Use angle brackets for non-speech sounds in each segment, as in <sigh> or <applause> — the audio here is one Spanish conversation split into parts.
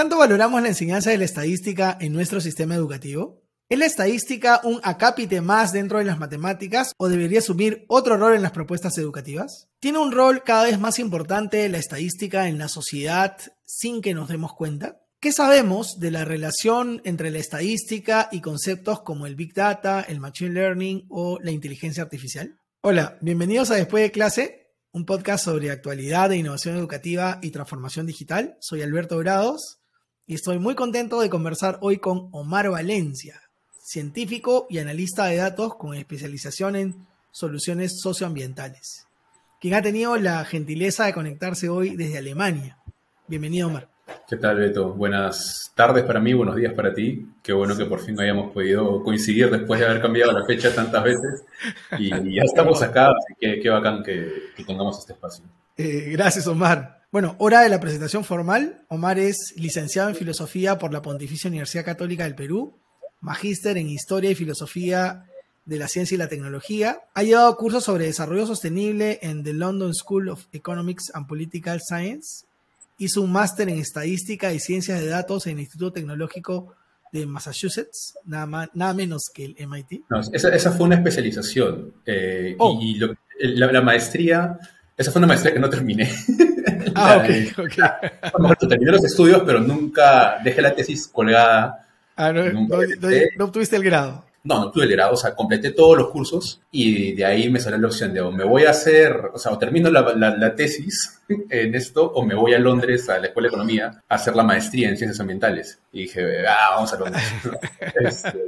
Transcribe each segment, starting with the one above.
tanto valoramos la enseñanza de la estadística en nuestro sistema educativo? ¿Es la estadística un acápite más dentro de las matemáticas o debería asumir otro rol en las propuestas educativas? ¿Tiene un rol cada vez más importante la estadística en la sociedad sin que nos demos cuenta? ¿Qué sabemos de la relación entre la estadística y conceptos como el Big Data, el Machine Learning o la inteligencia artificial? Hola, bienvenidos a Después de clase, un podcast sobre actualidad de innovación educativa y transformación digital. Soy Alberto Grados y estoy muy contento de conversar hoy con Omar Valencia, científico y analista de datos con especialización en soluciones socioambientales, quien ha tenido la gentileza de conectarse hoy desde Alemania. Bienvenido, Omar. ¿Qué tal, Beto? Buenas tardes para mí, buenos días para ti. Qué bueno que por fin hayamos podido coincidir después de haber cambiado la fecha tantas veces. Y ya estamos <laughs> acá, así que qué bacán que, tengamos este espacio. Eh, gracias, Omar. Bueno, hora de la presentación formal. Omar es licenciado en Filosofía por la Pontificia Universidad Católica del Perú magíster en Historia y Filosofía de la Ciencia y la Tecnología. Ha llevado cursos sobre desarrollo sostenible en the London School of Economics and Political Science. Hizo un máster en Estadística y Ciencias de Datos en el Instituto Tecnológico de Massachusetts, nada, nada menos que el MIT. esa, fue una especialización. Eh, oh. Y, la, maestría, esa fue una maestría que no terminé. <laughs> <laughs> Ah, ok, ok. terminé los estudios, pero nunca dejé la tesis colgada Ah, no, no, obtuviste el grado. No, no obtuve el grado, o sea, completé todos los cursos y de ahí me salió la opción de o me voy a hacer, o sea, o termino la, tesis <laughs> en esto o me voy a Londres, a la Escuela de Economía, a hacer la maestría en Ciencias Ambientales. Y dije, ah, vamos a Londres. <laughs> Este,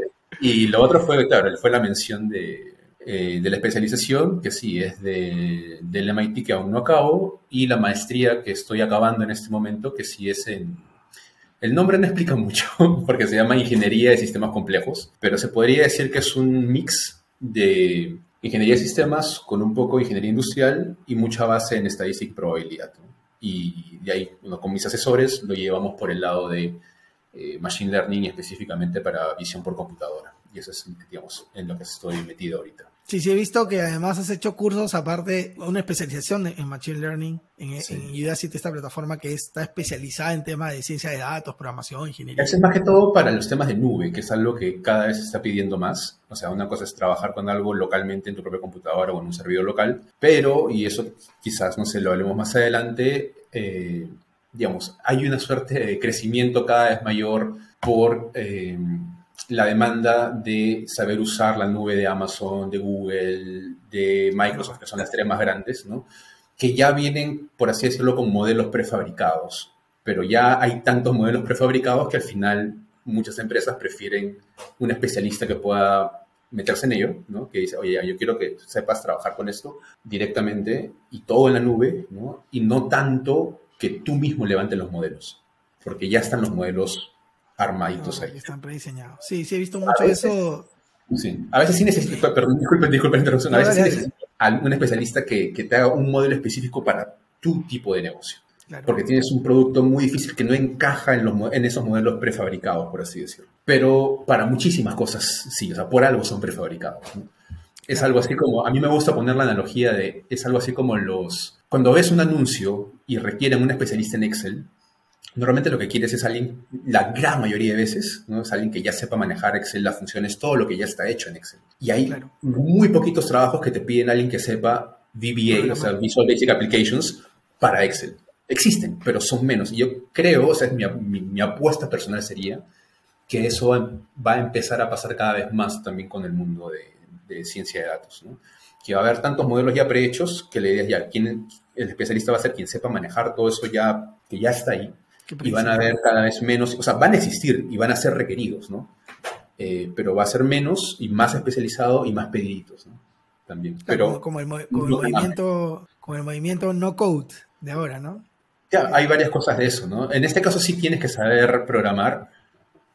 y lo otro fue, claro, fue la mención de, eh, de la especialización, que sí, es de, del MIT que aún no acabo, y la maestría que estoy acabando en este momento, que sí es en el nombre no explica mucho <laughs> porque se llama Ingeniería de Sistemas Complejos, pero se podría decir que es un mix de ingeniería de sistemas con un poco de ingeniería industrial y mucha base en estadística y probabilidad. Y de ahí, con mis asesores lo llevamos por el lado de eh, Machine Learning específicamente para visión por computadora. Y eso es, digamos, en lo que estoy metido ahorita. Sí, sí, he visto que además has hecho cursos, aparte, una especialización en Machine Learning en, sí. Udacity, esta plataforma que está especializada en temas de ciencia de datos, programación, ingeniería. Es más que todo para los temas de nube, que es algo que cada vez se está pidiendo más. O sea, una cosa es trabajar con algo localmente en tu propia computadora o en un servidor local, pero, y eso quizás, no sé, lo hablemos más adelante, eh, digamos, hay una suerte de crecimiento cada vez mayor por... Eh, la demanda de saber usar la nube de Amazon, de Google, de Microsoft, que son las tres más grandes, ¿no? que ya vienen, por así decirlo, con modelos prefabricados. Pero ya hay tantos modelos prefabricados que al final muchas empresas prefieren un especialista que pueda meterse en ello, ¿no? que dice, oye, yo quiero que sepas trabajar con esto directamente y todo en la nube, ¿no? y no tanto que tú mismo levantes los modelos, porque ya están los modelos armaditos ahí. Están prediseñados. Sí, sí, he visto mucho eso. Sí, a veces sí necesito, perdón, disculpen, disculpen la interrupción, a veces sí necesito un especialista que, que, te haga un modelo específico para tu tipo de negocio. Porque tienes un producto muy difícil que no encaja en, los, en esos modelos prefabricados, por así decirlo. Pero para muchísimas cosas, sí, o sea, por algo son prefabricados. Es algo así como, a mí me gusta poner la analogía de, es algo así como los, cuando ves un anuncio y requieren un especialista en Excel, Normalmente lo que quieres es alguien, la gran mayoría de veces, ¿no? es alguien que ya sepa manejar Excel, las funciones, todo lo que ya está hecho en Excel. Y hay muy poquitos trabajos que te piden alguien que sepa VBA, o sea, Visual Basic Applications, para Excel. Existen, pero son menos. Y yo creo, o sea, mi, mi, apuesta personal sería que eso va a empezar a pasar cada vez más también con el mundo de, de ciencia de datos. ¿no? Que va a haber tantos modelos ya prehechos que idea es ya, ¿quién, el especialista va a ser quien sepa manejar todo eso ya, que ya está ahí y van a haber cada vez menos, o sea, van a existir y van a ser requeridos, ¿no? Eh, pero va a ser menos y más especializado y más pediditos, ¿no? También. Pero, como, el, movimiento, como el movimiento no code de ahora, ¿no? Ya, hay varias cosas de eso, ¿no? En este caso sí tienes que saber programar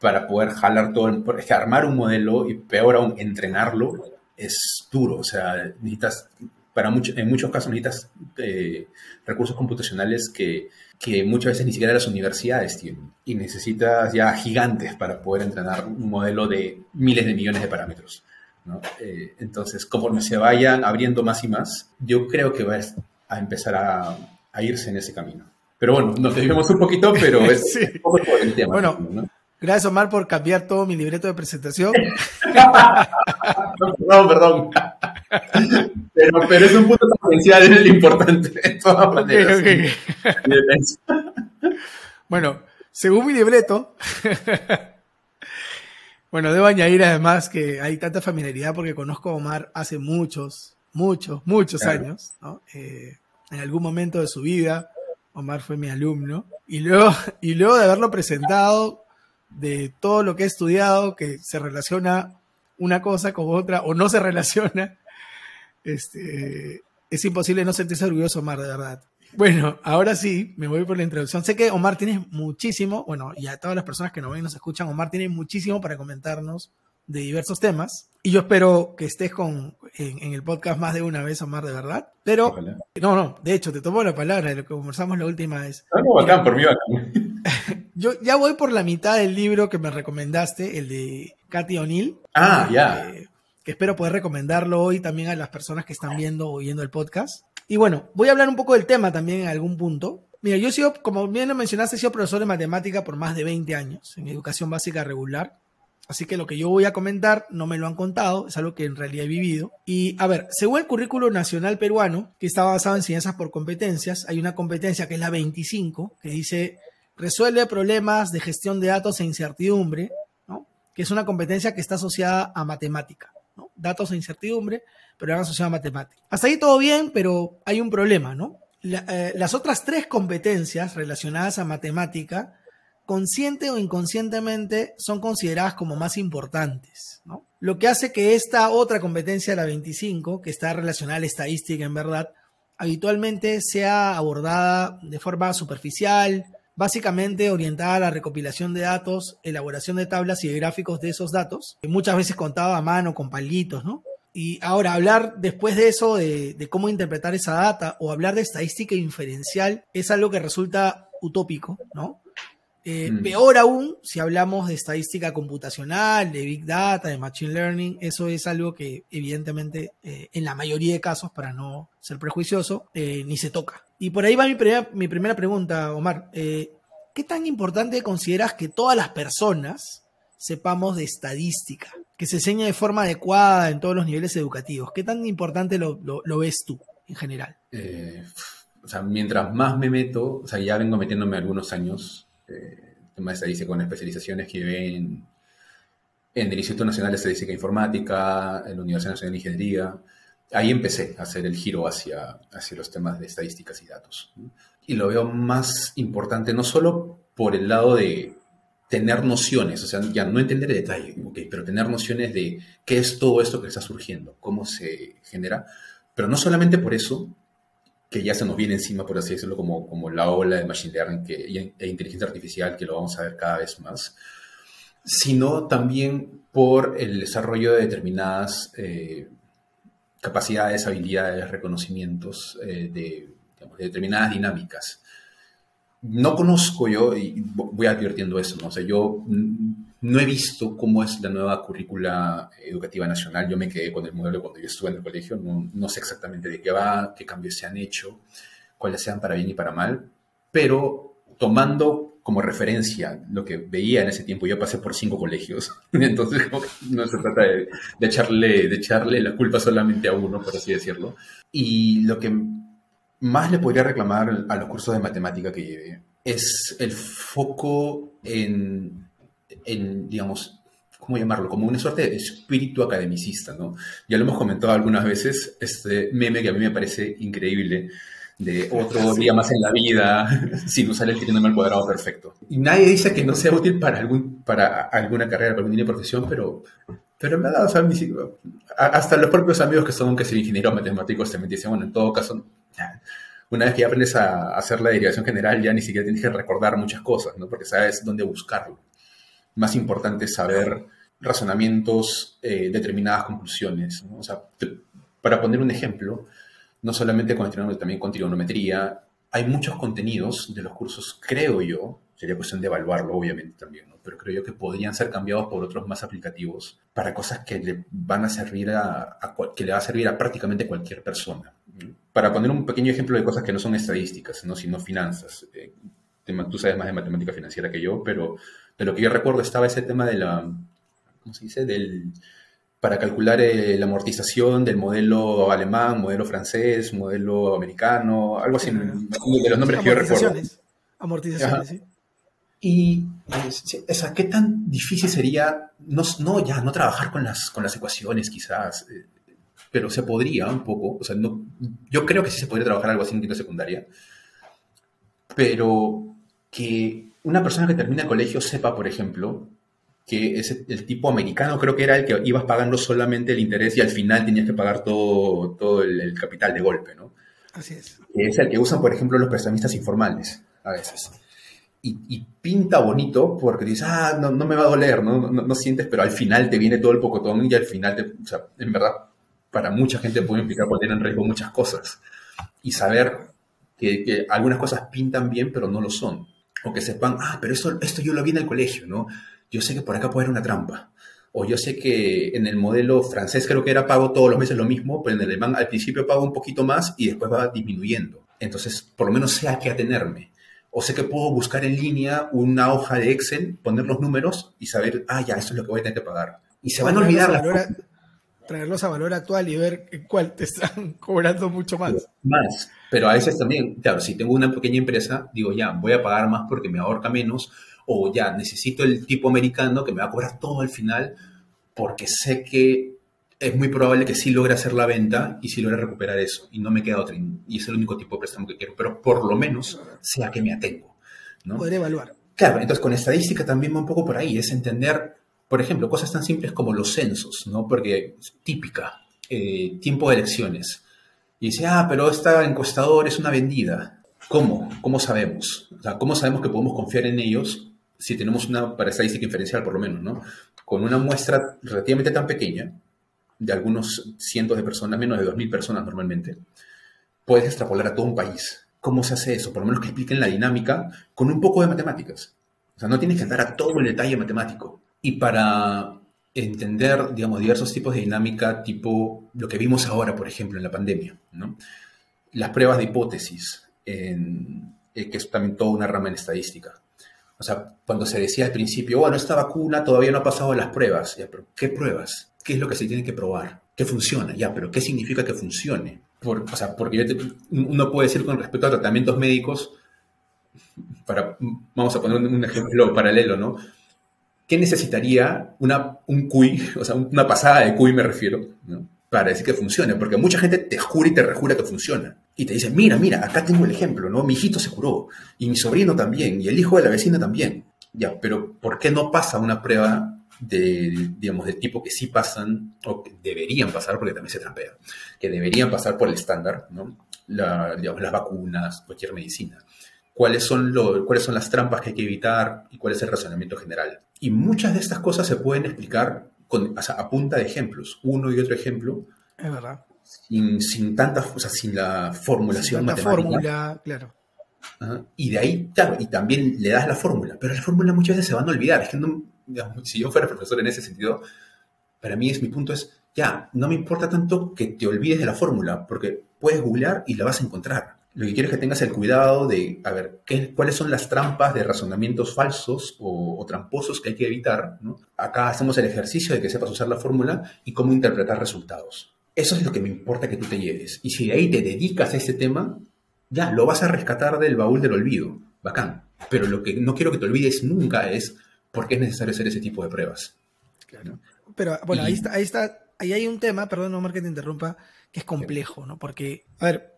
para poder jalar todo, porque armar un modelo y peor aún entrenarlo es duro, o sea, necesitas, para mucho, en muchos casos necesitas eh, recursos computacionales que que muchas veces ni siquiera las universidades tienen. Y necesitas ya gigantes para poder entrenar un modelo de miles de millones de parámetros. ¿no? Eh, entonces, conforme se vayan abriendo más y más, yo creo que va a empezar a, irse en ese camino. Pero bueno, nos desviamos un poquito, pero es <laughs> un poco el tema. Bueno, gracias Omar por cambiar todo mi libreto de presentación. <laughs> perdón, perdón. Pero, pero, es un punto potencial, es importante, de todas maneras. bueno, según mi libreto, <laughs> bueno, debo añadir además que hay tanta familiaridad porque conozco a Omar hace muchos, muchos, muchos años, ¿no? Eh, en algún momento de su vida, Omar fue mi alumno, y luego, <laughs> y luego de haberlo presentado, de todo lo que he estudiado, que se relaciona una cosa con otra, o no se relaciona, este, es imposible no sentirse orgulloso, Omar, de verdad. Bueno, ahora sí, me voy por la introducción. Sé que Omar tiene muchísimo, bueno, y a todas las personas que nos ven y nos escuchan, Omar tiene muchísimo para comentarnos de diversos temas. Y yo espero que estés con, en, el podcast más de una vez, Omar, de verdad. Pero, no, no, de hecho, te tomo la palabra de lo que conversamos la última vez. Ah, no, bacán, por mí <laughs> Yo ya voy por la mitad del libro que me recomendaste, el de Katy O'Neill. Ah, ya. Eh, que espero poder recomendarlo hoy también a las personas que están viendo o oyendo el podcast. Y bueno, voy a hablar un poco del tema también en algún punto. Mira, yo he sido, como bien lo mencionaste, he sido profesor de matemática por más de 20 años en educación básica regular. Así que lo que yo voy a comentar no me lo han contado, es algo que en realidad he vivido. Y a ver, según el currículo nacional peruano, que está basado en ciencias por competencias, hay una competencia que es la 25, que dice resuelve problemas de gestión de datos e incertidumbre, que es una competencia que está asociada a matemática. Datos e incertidumbre, pero van asociados a matemática. Hasta ahí todo bien, pero hay un problema, ¿no? Eh, las otras tres competencias relacionadas a matemática consciente o inconscientemente son consideradas como más importantes. Lo que hace que esta otra competencia, la 25, que está relacionada a la estadística en verdad, habitualmente sea abordada de forma superficial, básicamente orientada a la recopilación de datos, elaboración de tablas y de gráficos de esos datos, que muchas veces contaba a mano con palitos, ¿no? Y ahora hablar después de eso de, de cómo interpretar esa data o hablar de estadística inferencial es algo que resulta utópico, ¿no? Eh, mm. Peor aún, si hablamos de estadística computacional, de Big Data, de Machine Learning, eso es algo que evidentemente eh, en la mayoría de casos, para no ser prejuicioso, eh, ni se toca. Y por ahí va mi, mi primera pregunta, Omar. ¿Qué tan importante consideras que todas las personas sepamos de estadística? Que se enseñe de forma adecuada en todos los niveles educativos. ¿Qué tan importante lo, lo ves tú en general? o sea, mientras más me meto, o sea, ya vengo metiéndome algunos años eh, tema de estadística con especializaciones que ven en el Instituto Nacional de Estadística e Informática, en la Universidad Nacional de Ingeniería. Ahí empecé a hacer el giro hacia, hacia los temas de estadísticas y datos. Y lo veo más importante no solo por el lado de tener nociones, o sea, ya no entender el detalle, pero tener nociones de qué es todo esto que está surgiendo, cómo se genera, pero no solamente por eso, que ya se nos viene encima, por así decirlo, como, como la ola de Machine Learning que, e inteligencia artificial, que lo vamos a ver cada vez más, sino también por el desarrollo de determinadas eh, capacidades, habilidades, reconocimientos eh, de, determinadas dinámicas. No conozco yo, y voy advirtiendo eso, ¿no? O yo no he visto cómo es la nueva currícula educativa nacional. Yo me quedé con el modelo cuando yo estuve en el colegio. No, sé exactamente de qué va, qué cambios se han hecho, cuáles sean para bien y para mal. Pero tomando como referencia lo que veía en ese tiempo, yo pasé por cinco colegios. <laughs> Entonces, no se trata de, echarle, de echarle la culpa solamente a uno, por así decirlo. Y lo que más le podría reclamar a los cursos de matemática que llevé es el foco en en, digamos, ¿cómo llamarlo? Como una suerte de espíritu academicista, ¿no? Ya lo hemos comentado algunas veces, este meme que a mí me parece increíble, de otro día más en la vida, <laughs> sin usar el trinomio al cuadrado perfecto. Y nadie dice que no sea útil para, algún, para alguna carrera, para alguna profesión, pero, pero en verdad, o sea, hasta los propios amigos que son que ser ingenieros matemáticos también dicen, bueno, en todo caso, una vez que ya aprendes a hacer la derivación general, ya ni siquiera tienes que recordar muchas cosas, ¿no? Porque sabes dónde buscarlo más importante saber razonamientos, eh, determinadas conclusiones. O sea, para poner un ejemplo, no solamente con trigonometría, también con trigonometría, hay muchos contenidos de los cursos, creo yo, sería cuestión de evaluarlo obviamente también, pero creo yo que podrían ser cambiados por otros más aplicativos para cosas que le van a servir a, que le va a servir a prácticamente cualquier persona. Para poner un pequeño ejemplo de cosas que no son estadísticas, ¿no? sino finanzas. Eh, tú sabes más de matemática financiera que yo, pero de lo que yo recuerdo estaba ese tema de la, ¿cómo se dice? Del, para calcular eh, la amortización del modelo alemán, modelo francés, modelo americano, algo así, de los nombres que yo recuerdo. Amortizaciones, sí. Y, o ¿qué tan difícil sería, no, no, ya, no trabajar con las, con las ecuaciones quizás, eh, pero se podría un poco, o sea, no, yo creo que sí se podría trabajar algo así en quinta secundaria, pero que una persona que termina el colegio sepa, por ejemplo, que es el tipo americano creo que era el que ibas pagando solamente el interés y al final tenías que pagar todo, todo el, capital de golpe, ¿no? Así es. Es el que usan, por ejemplo, los prestamistas informales a veces. Y, pinta bonito porque dices, ah, no, no me va a doler, ¿no? No, sientes, pero al final te viene todo el pocotón y al final, te, o sea, en verdad, para mucha gente puede implicar poner en riesgo muchas cosas. Y saber que, que algunas cosas pintan bien, pero no lo son. O que sepan, ah, pero esto, esto yo lo vi en el colegio, ¿no? Yo sé que por acá puede haber una trampa. O yo sé que en el modelo francés creo que era pago todos los meses lo mismo, pero en el alemán al principio pago un poquito más y después va disminuyendo. Entonces, por lo menos sé a qué atenerme. O sé que puedo buscar en línea una hoja de Excel, poner los números y saber, ah, ya, esto es lo que voy a tener que pagar. Y se van a olvidar las traerlos a valor actual y ver cuál te están <laughs> cobrando mucho más. Más, pero a veces también, claro, si tengo una pequeña empresa, digo, ya, voy a pagar más porque me ahorca menos, o ya necesito el tipo americano que me va a cobrar todo al final porque sé que es muy probable que sí logre hacer la venta y sí logre recuperar eso y no me queda otra y es el único tipo de préstamo que quiero, pero por lo menos sé a qué me atengo. ¿no? Poder evaluar. Claro, entonces con estadística también va un poco por ahí, es entender, por ejemplo, cosas tan simples como los censos, ¿no? Porque típica, eh, tiempo de elecciones. Y dice, ah, pero esta encuestador es una vendida. ¿Cómo? ¿Cómo sabemos? O sea, ¿cómo sabemos que podemos confiar en ellos si tenemos una, para estadística inferencial por lo menos, ¿no? Con una muestra relativamente tan pequeña, de algunos cientos de personas, menos de 2.000 personas normalmente, puedes extrapolar a todo un país. ¿Cómo se hace eso? Por lo menos que expliquen la dinámica con un poco de matemáticas. O sea, no tienes que andar a todo el detalle matemático. Y para entender, digamos, diversos tipos de dinámica, tipo lo que vimos ahora, por ejemplo, en la pandemia, ¿no? Las pruebas de hipótesis, en, eh, que es también toda una rama en estadística. O sea, cuando se decía al principio, bueno, esta vacuna todavía no ha pasado las pruebas, ya, pero ¿qué pruebas? ¿Qué es lo que se tiene que probar? ¿Qué funciona? Ya, pero ¿qué significa que funcione? o sea, porque uno puede decir con respecto a tratamientos médicos, para, vamos a poner un ejemplo paralelo, ¿no? ¿Qué necesitaría una, un CUI, o sea, una pasada de CUI me refiero, ¿no? para decir que funcione? Porque mucha gente te jura y te rejura que funciona y te dicen, mira, mira, acá tengo el ejemplo, ¿no? Mi hijito se curó, y mi sobrino también, y el hijo de la vecina también. Ya, pero ¿por qué no pasa una prueba de, digamos, del tipo que sí pasan, o que deberían pasar, porque también se trampea, que deberían pasar por el estándar, ¿no? digamos, las vacunas, cualquier medicina. ¿Cuáles son, lo, ¿Cuáles son las trampas que hay que evitar y cuál es el razonamiento general? Y muchas de estas cosas se pueden explicar con, a punta de ejemplos, uno y otro ejemplo. Es verdad sin, sin tantas, o sea, sin la formulación sin matemática. fórmula, claro. Y de ahí, claro, y también le das la fórmula, pero la fórmula muchas veces se van a olvidar. Es que no, si yo fuera profesor en ese sentido, para mí es mi punto es, ya, no me importa tanto que te olvides de la fórmula, porque puedes googlear y la vas a encontrar. Lo que quiero es que tengas el cuidado de, a ver, ¿qué, cuáles son las trampas de razonamientos falsos o, o tramposos que hay que evitar. ¿no? Acá hacemos el ejercicio de que sepas usar la fórmula y cómo interpretar resultados. Eso es lo que me importa que tú te lleves. Y si de ahí te dedicas a ese tema, ya, lo vas a rescatar del baúl del olvido. Bacán. Pero lo que no quiero que te olvides nunca es por qué es necesario hacer ese tipo de pruebas. Claro. Pero bueno, ahí está, ahí está, ahí hay un tema, perdón, Omar que te interrumpa, que es complejo, ¿no? Porque, a ver,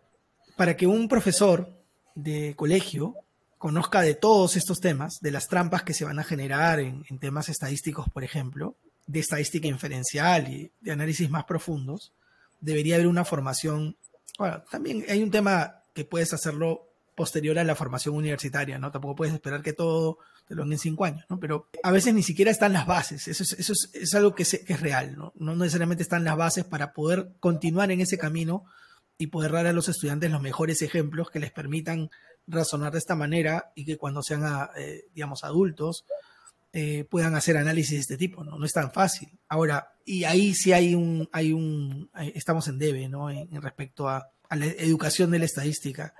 para que un profesor de colegio conozca de todos estos temas, de las trampas que se van a generar en, en temas estadísticos, por ejemplo, de estadística inferencial y de análisis más profundos, debería haber una formación. Bueno, también hay un tema que puedes hacerlo posterior a la formación universitaria, ¿no? Tampoco puedes esperar que todo te lo den en cinco años, ¿no? Pero a veces ni siquiera están las bases, eso es, eso es, algo que, que, es real, ¿no? No necesariamente están las bases para poder continuar en ese camino y poder dar a los estudiantes los mejores ejemplos que les permitan razonar de esta manera y que cuando sean, eh, digamos, adultos eh, puedan hacer análisis de este tipo, ¿no? Es tan fácil. Ahora, y ahí sí hay un, hay un, estamos en debe, ¿no? En, respecto a, a la educación de la estadística.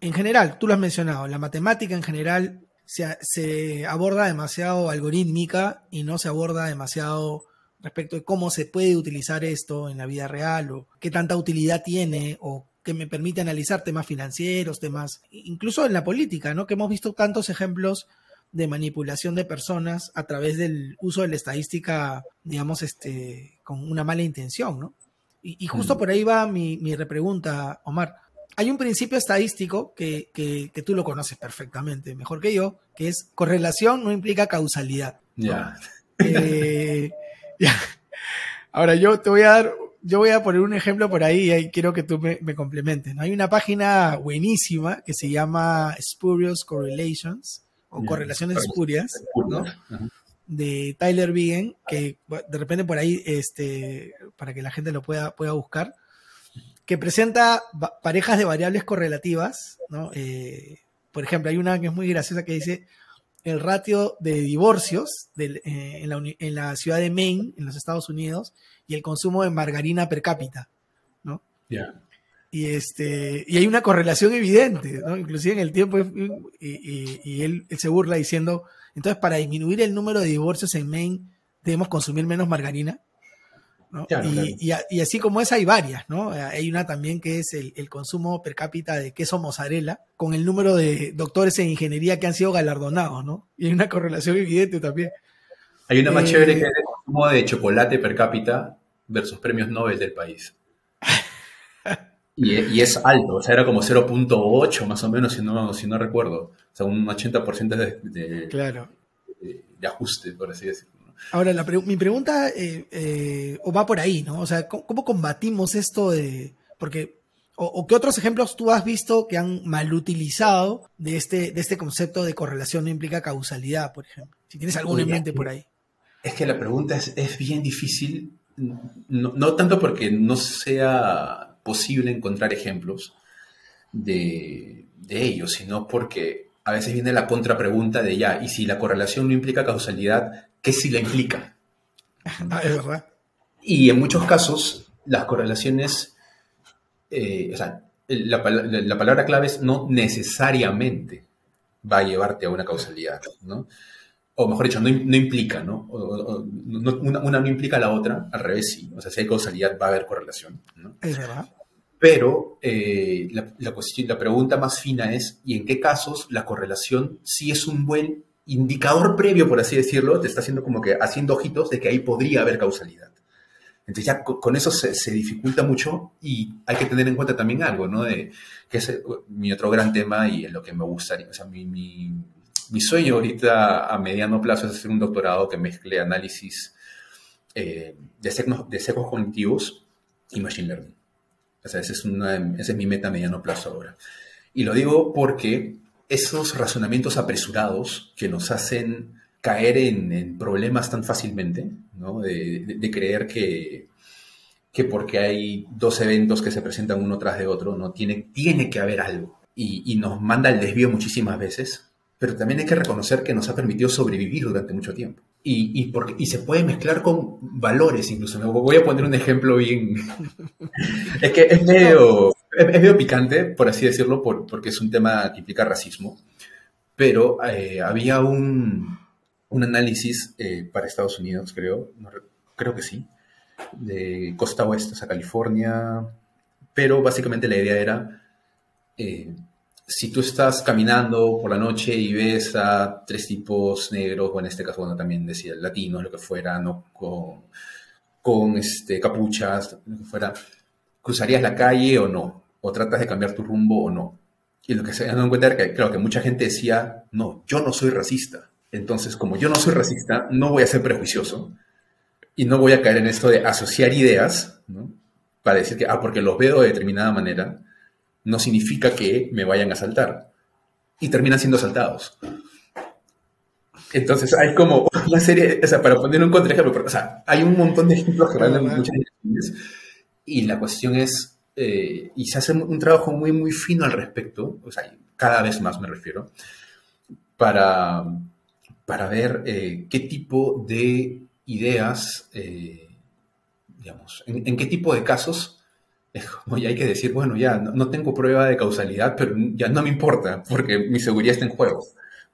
En general, tú lo has mencionado, la matemática en general se, se aborda demasiado algorítmica y no se aborda demasiado respecto de cómo se puede utilizar esto en la vida real o qué tanta utilidad tiene o que me permite analizar temas financieros, temas, incluso en la política, ¿no? Que hemos visto tantos ejemplos de manipulación de personas a través del uso de la estadística, digamos, este, con una mala intención, ¿no? Y, justo por ahí va mi, mi, repregunta, Omar. Hay un principio estadístico que, que, tú lo conoces perfectamente, mejor que yo, que es correlación no implica causalidad. Ya. Eh, <laughs> Ahora yo te voy a dar yo voy a poner un ejemplo por ahí y quiero que tú me, me complementes. Hay una página buenísima que se llama Spurious Correlations o correlaciones espurias, ¿no? De Tyler Vigen, que de repente por ahí, este, para que la gente lo pueda, pueda buscar, que presenta parejas de variables correlativas, ¿no? Eh, por ejemplo, hay una que es muy graciosa que dice el ratio de divorcios eh, en, la, ciudad de Maine, en los Estados Unidos, y el consumo de margarina per cápita, ¿no? Y, este, y hay una correlación evidente, ¿no? Inclusive en el tiempo, y, él, se burla diciendo, entonces para disminuir el número de divorcios en Maine, debemos consumir menos margarina y, así como esa hay varias, ¿no? Hay una también que es el, consumo per cápita de queso mozzarella con el número de doctores en ingeniería que han sido galardonados, ¿no? Y hay una correlación evidente también. Hay una más chévere que es el consumo de chocolate per cápita versus premios Nobel del país. <laughs> y, es alto, o sea, era como 0.8 más o menos, si no, si no recuerdo. O sea, un 80% de, de, claro. de ajuste, por así decirlo. Ahora, mi pregunta eh, eh, o va por ahí, ¿no? O sea, ¿cómo, combatimos esto de...? Porque, o, qué otros ejemplos tú has visto que han mal utilizado de este, de este concepto de correlación no implica causalidad, por ejemplo? Si tienes alguno en mente por ahí. Es que la pregunta es, es bien difícil, no, no, tanto porque no sea posible encontrar ejemplos de, de ello, sino porque a veces viene la contrapregunta de ya, y si la correlación no implica causalidad, ¿qué sí la implica? Ah, es verdad. Y en muchos casos, las correlaciones, eh, o sea, la, palabra clave es no necesariamente va a llevarte a una causalidad, ¿no? O mejor dicho, no, implica, ¿no? una, no implica la otra, al revés sí. O sea, si hay causalidad va a haber correlación, ¿no? Es verdad. Pero eh, la, cuestión, la pregunta más fina es, ¿y en qué casos la correlación sí es un buen indicador previo, por así decirlo, te está haciendo como que haciendo ojitos de que ahí podría haber causalidad? Entonces ya con eso se, dificulta mucho y hay que tener en cuenta también algo, ¿no? De, que es eh, mi otro gran tema y en lo que me gustaría, o sea, mi, mi, sueño ahorita a mediano plazo es hacer un doctorado que mezcle análisis eh, de, secos, de secos cognitivos y machine learning. O sea, esa es, mi meta a mediano plazo ahora. Y lo digo porque esos razonamientos apresurados que nos hacen caer en, problemas tan fácilmente, ¿no? de, creer que, que porque hay dos eventos que se presentan uno tras de otro, ¿no? tiene, tiene que haber algo. Y, y nos manda el desvío muchísimas veces, pero también hay que reconocer que nos ha permitido sobrevivir durante mucho tiempo y, y, porque, y se puede mezclar con valores incluso. Me voy a poner un ejemplo bien... <laughs> es que es medio, es, medio picante, por así decirlo, por, porque es un tema que implica racismo, pero eh, había un, un análisis eh, para Estados Unidos, creo, creo que sí, de costa oeste, sea, California, pero básicamente la idea era... Eh, si tú estás caminando por la noche y ves a tres tipos negros, o en este caso, bueno, también decía latinos, lo que fuera, ¿no? Con, con este, capuchas, lo que fuera, ¿cruzarías la calle o no? ¿O tratas de cambiar tu rumbo o no? Y lo que se dan cuenta era que, claro, que mucha gente decía, no, yo no soy racista. Entonces, como yo no soy racista, no voy a ser prejuicioso y no voy a caer en esto de asociar ideas, ¿no? Para decir que, ah, porque los veo de determinada manera, no significa que me vayan a asaltar. Y terminan siendo asaltados. Entonces hay como una serie, o sea, para poner un contraejemplo, o sea, hay un montón de ejemplos que van en muchas direcciones y la cuestión es, eh, y se hace un trabajo muy, muy fino al respecto, o sea, cada vez más me refiero, para, para ver eh, qué tipo de ideas, eh, digamos, en, qué tipo de casos es como ya hay que decir, bueno, ya no, tengo prueba de causalidad, pero ya no me importa, porque mi seguridad está en juego,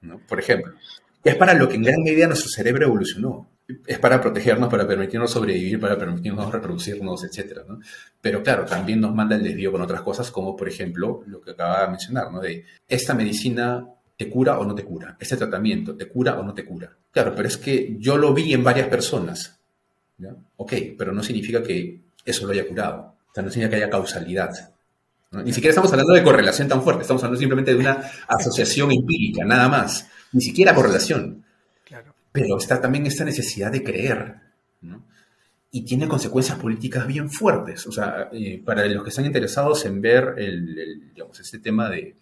¿no? Por ejemplo. Es para lo que en gran medida nuestro cerebro evolucionó. Es para protegernos, para permitirnos sobrevivir, para permitirnos reproducirnos, etc. ¿no? Pero claro, también nos manda el desvío con otras cosas, como por ejemplo lo que acaba de mencionar, ¿no? De esta medicina te cura o no te cura, este tratamiento te cura o no te cura. Claro, pero es que yo lo vi en varias personas. ¿ya? Ok, pero no significa que eso lo haya curado sea, no significa que haya causalidad. Ni siquiera estamos hablando de correlación tan fuerte, estamos hablando simplemente de una asociación empírica, nada más. Ni siquiera correlación. Pero está también esta necesidad de creer. Y tiene consecuencias políticas bien fuertes. O sea, eh, para los que están interesados en ver el, digamos, este tema de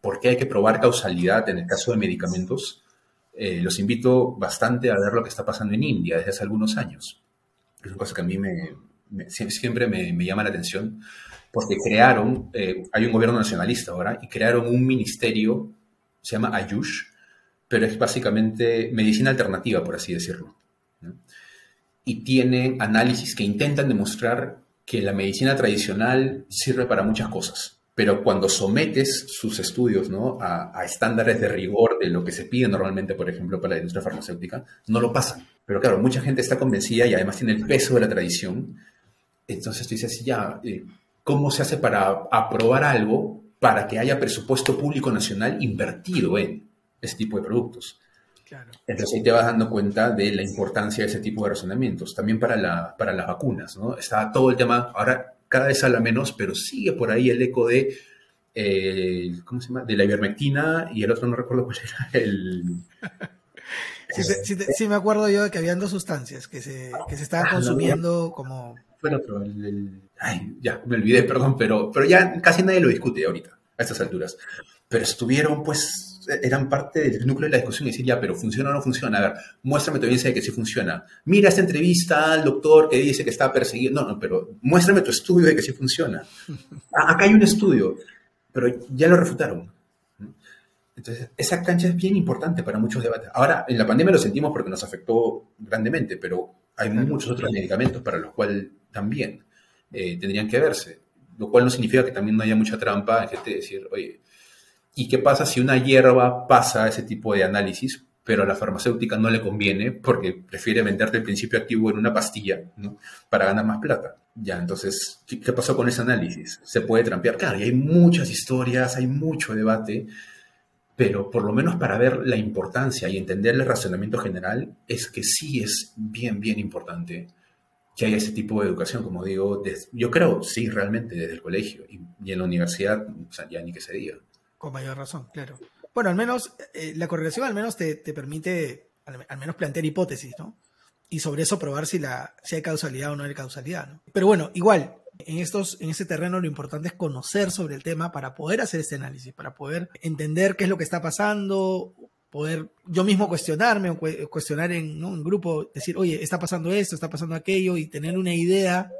por qué hay que probar causalidad en el caso de medicamentos, eh, los invito bastante a ver lo que está pasando en India desde hace algunos años. Es una cosa que a mí me, siempre me, llama la atención, porque crearon, eh, hay un gobierno nacionalista ahora, y crearon un ministerio, se llama Ayush, pero es básicamente medicina alternativa, por así decirlo. Y tiene análisis que intentan demostrar que la medicina tradicional sirve para muchas cosas, pero cuando sometes sus estudios ¿no? a, a, estándares de rigor de lo que se pide normalmente, por ejemplo, para la industria farmacéutica, no lo pasan. Pero claro, mucha gente está convencida y además tiene el peso de la tradición entonces tú dices, ya, eh, ¿cómo se hace para aprobar algo para que haya presupuesto público nacional invertido en ese tipo de productos? Entonces ahí te vas dando cuenta de la importancia de ese tipo de razonamientos. También para, la, para las vacunas, ¿no? Está todo el tema, ahora cada vez habla menos, pero sigue por ahí el eco de, eh, ¿cómo se llama? De la ivermectina y el otro no recuerdo cuál era, <laughs> el... Sí, me acuerdo yo de que habían dos sustancias que se, que se estaban ah, consumiendo como bueno, otro? El, ay, ya, me olvidé, perdón, pero, pero ya casi nadie lo discute ahorita, a estas alturas. Pero estuvieron, pues, eran parte del núcleo de la discusión y decir, ya, pero ¿funciona o no funciona? A ver, muéstrame tu evidencia de que sí funciona. Mira esta entrevista al doctor que dice que está perseguido. No, no, pero muéstrame tu estudio de que sí funciona. <laughs> Acá hay un estudio, pero ya lo refutaron. Entonces, esa cancha es bien importante para muchos debates. Ahora, en la pandemia lo sentimos porque nos afectó grandemente, pero hay muchos otros medicamentos para los cuales también eh, tendrían que verse, lo cual no significa que también no haya mucha trampa en gente decir, oye, ¿y qué pasa si una hierba pasa ese tipo de análisis, pero a la farmacéutica no le conviene porque prefiere venderte el principio activo en una pastilla para ganar más plata? Ya, entonces, ¿qué, ¿qué, pasó con ese análisis? ¿Se puede trampear? Claro, y hay muchas historias, hay mucho debate, pero por lo menos para ver la importancia y entender el razonamiento general, es que sí es bien, bien importante que haya ese tipo de educación, como digo, yo creo, sí, realmente desde el colegio y, en la universidad, ya ni que se diga. Con mayor razón, claro. Bueno, al menos eh, la correlación al menos te, te permite al, menos plantear hipótesis, ¿no? Y sobre eso probar si, la, si hay causalidad o no hay causalidad, ¿no? Pero bueno, igual, en, estos, en este terreno lo importante es conocer sobre el tema para poder hacer este análisis, para poder entender qué es lo que está pasando, poder yo mismo cuestionarme o cuestionar en, un grupo, decir, oye, está pasando esto, está pasando aquello, y tener una idea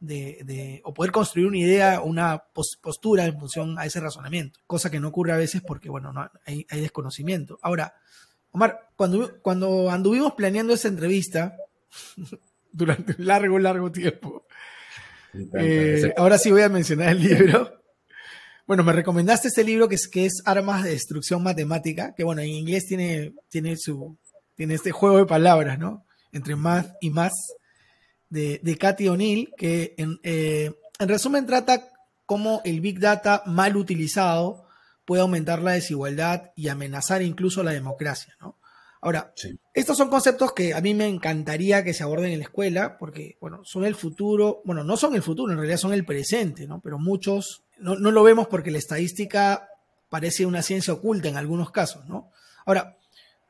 de, o poder construir una idea, una postura en función a ese razonamiento, cosa que no ocurre a veces porque, bueno, no, hay, desconocimiento. Ahora, Omar, cuando, cuando anduvimos planeando esa entrevista, <laughs> durante un largo, largo tiempo, eh, ahora sí voy a mencionar el libro. <laughs> Bueno, me recomendaste este libro que es, que es Armas de Destrucción Matemática, que bueno, en inglés tiene, tiene, su, tiene este juego de palabras, ¿no? Entre math y más, de, de Cathy O'Neill, que en, eh, en resumen trata cómo el Big Data mal utilizado puede aumentar la desigualdad y amenazar incluso la democracia, ¿no? Ahora, estos son conceptos que a mí me encantaría que se aborden en la escuela, porque, bueno, son el futuro, bueno, no son el futuro, en realidad son el presente, ¿no? Pero muchos no, lo vemos porque la estadística parece una ciencia oculta en algunos casos, ¿no? Ahora,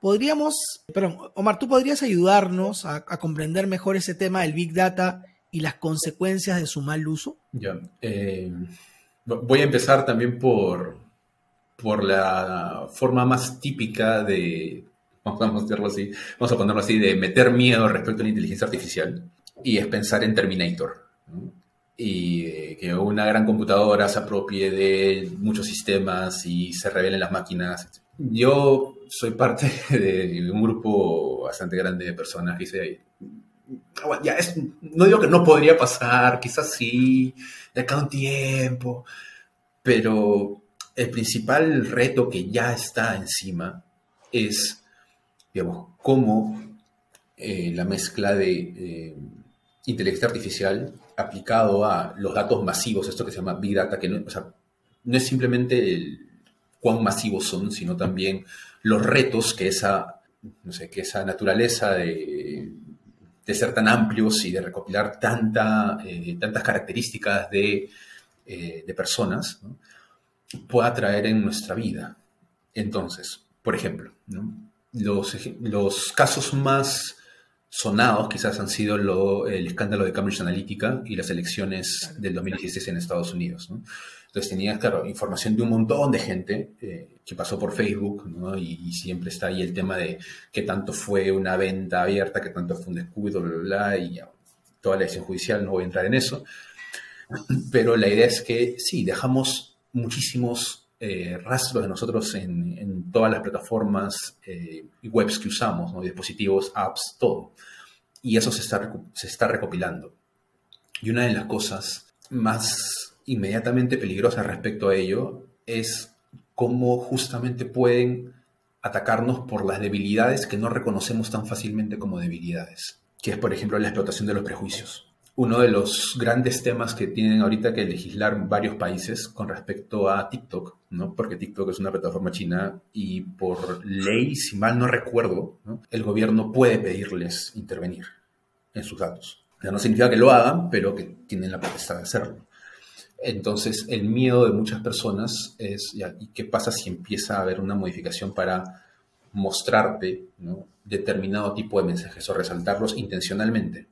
podríamos, perdón, Omar, ¿tú podrías ayudarnos a, comprender mejor ese tema del Big Data y las consecuencias de su mal uso? Ya, eh, voy a empezar también por, por la forma más típica de, <laughs> vamos a, así, vamos a ponerlo así, de meter miedo respecto a la inteligencia artificial, y es pensar en Terminator. Y eh, que una gran computadora se apropie de muchos sistemas y se revelen las máquinas. Yo soy parte <laughs> de un grupo bastante grande de personas que dice, ya es, no digo que no podría pasar, quizás sí, de acá un tiempo, pero el principal reto que ya está encima es, digamos, cómo eh, la mezcla de eh, inteligencia artificial aplicado a los datos masivos, esto que se llama Big Data, que no, no es simplemente cuán masivos son, sino también los retos que esa, no sé, que esa naturaleza de, ser tan amplios y de recopilar tanta, eh, tantas características de, de personas, pueda traer en nuestra vida. Entonces, por ejemplo, los, los casos más sonados quizás han sido el escándalo de Cambridge Analytica y las elecciones del 2016 en Estados Unidos. Entonces tenías, claro, información de un montón de gente eh, que pasó por Facebook y, siempre está ahí el tema de qué tanto fue una venta abierta, qué tanto fue un descuido, bla, bla, bla, y toda la decisión judicial, no voy a entrar en eso. Pero la idea es que sí, dejamos muchísimos eh, rastros de nosotros en, todas las plataformas eh, y webs que usamos, dispositivos, apps, todo. Y eso se está, se está recopilando. Y una de las cosas más inmediatamente peligrosas respecto a ello es cómo justamente pueden atacarnos por las debilidades que no reconocemos tan fácilmente como debilidades, que es por ejemplo la explotación de los prejuicios uno de los grandes temas que tienen ahorita que legislar varios países con respecto a TikTok, ¿no? Porque TikTok es una plataforma china y por ley, si mal no recuerdo, el gobierno puede pedirles intervenir en sus datos. No significa que lo hagan, pero que tienen la potestad de hacerlo. Entonces, el miedo de muchas personas es, ¿y qué pasa si empieza a haber una modificación para mostrarte determinado tipo de mensajes o resaltarlos intencionalmente?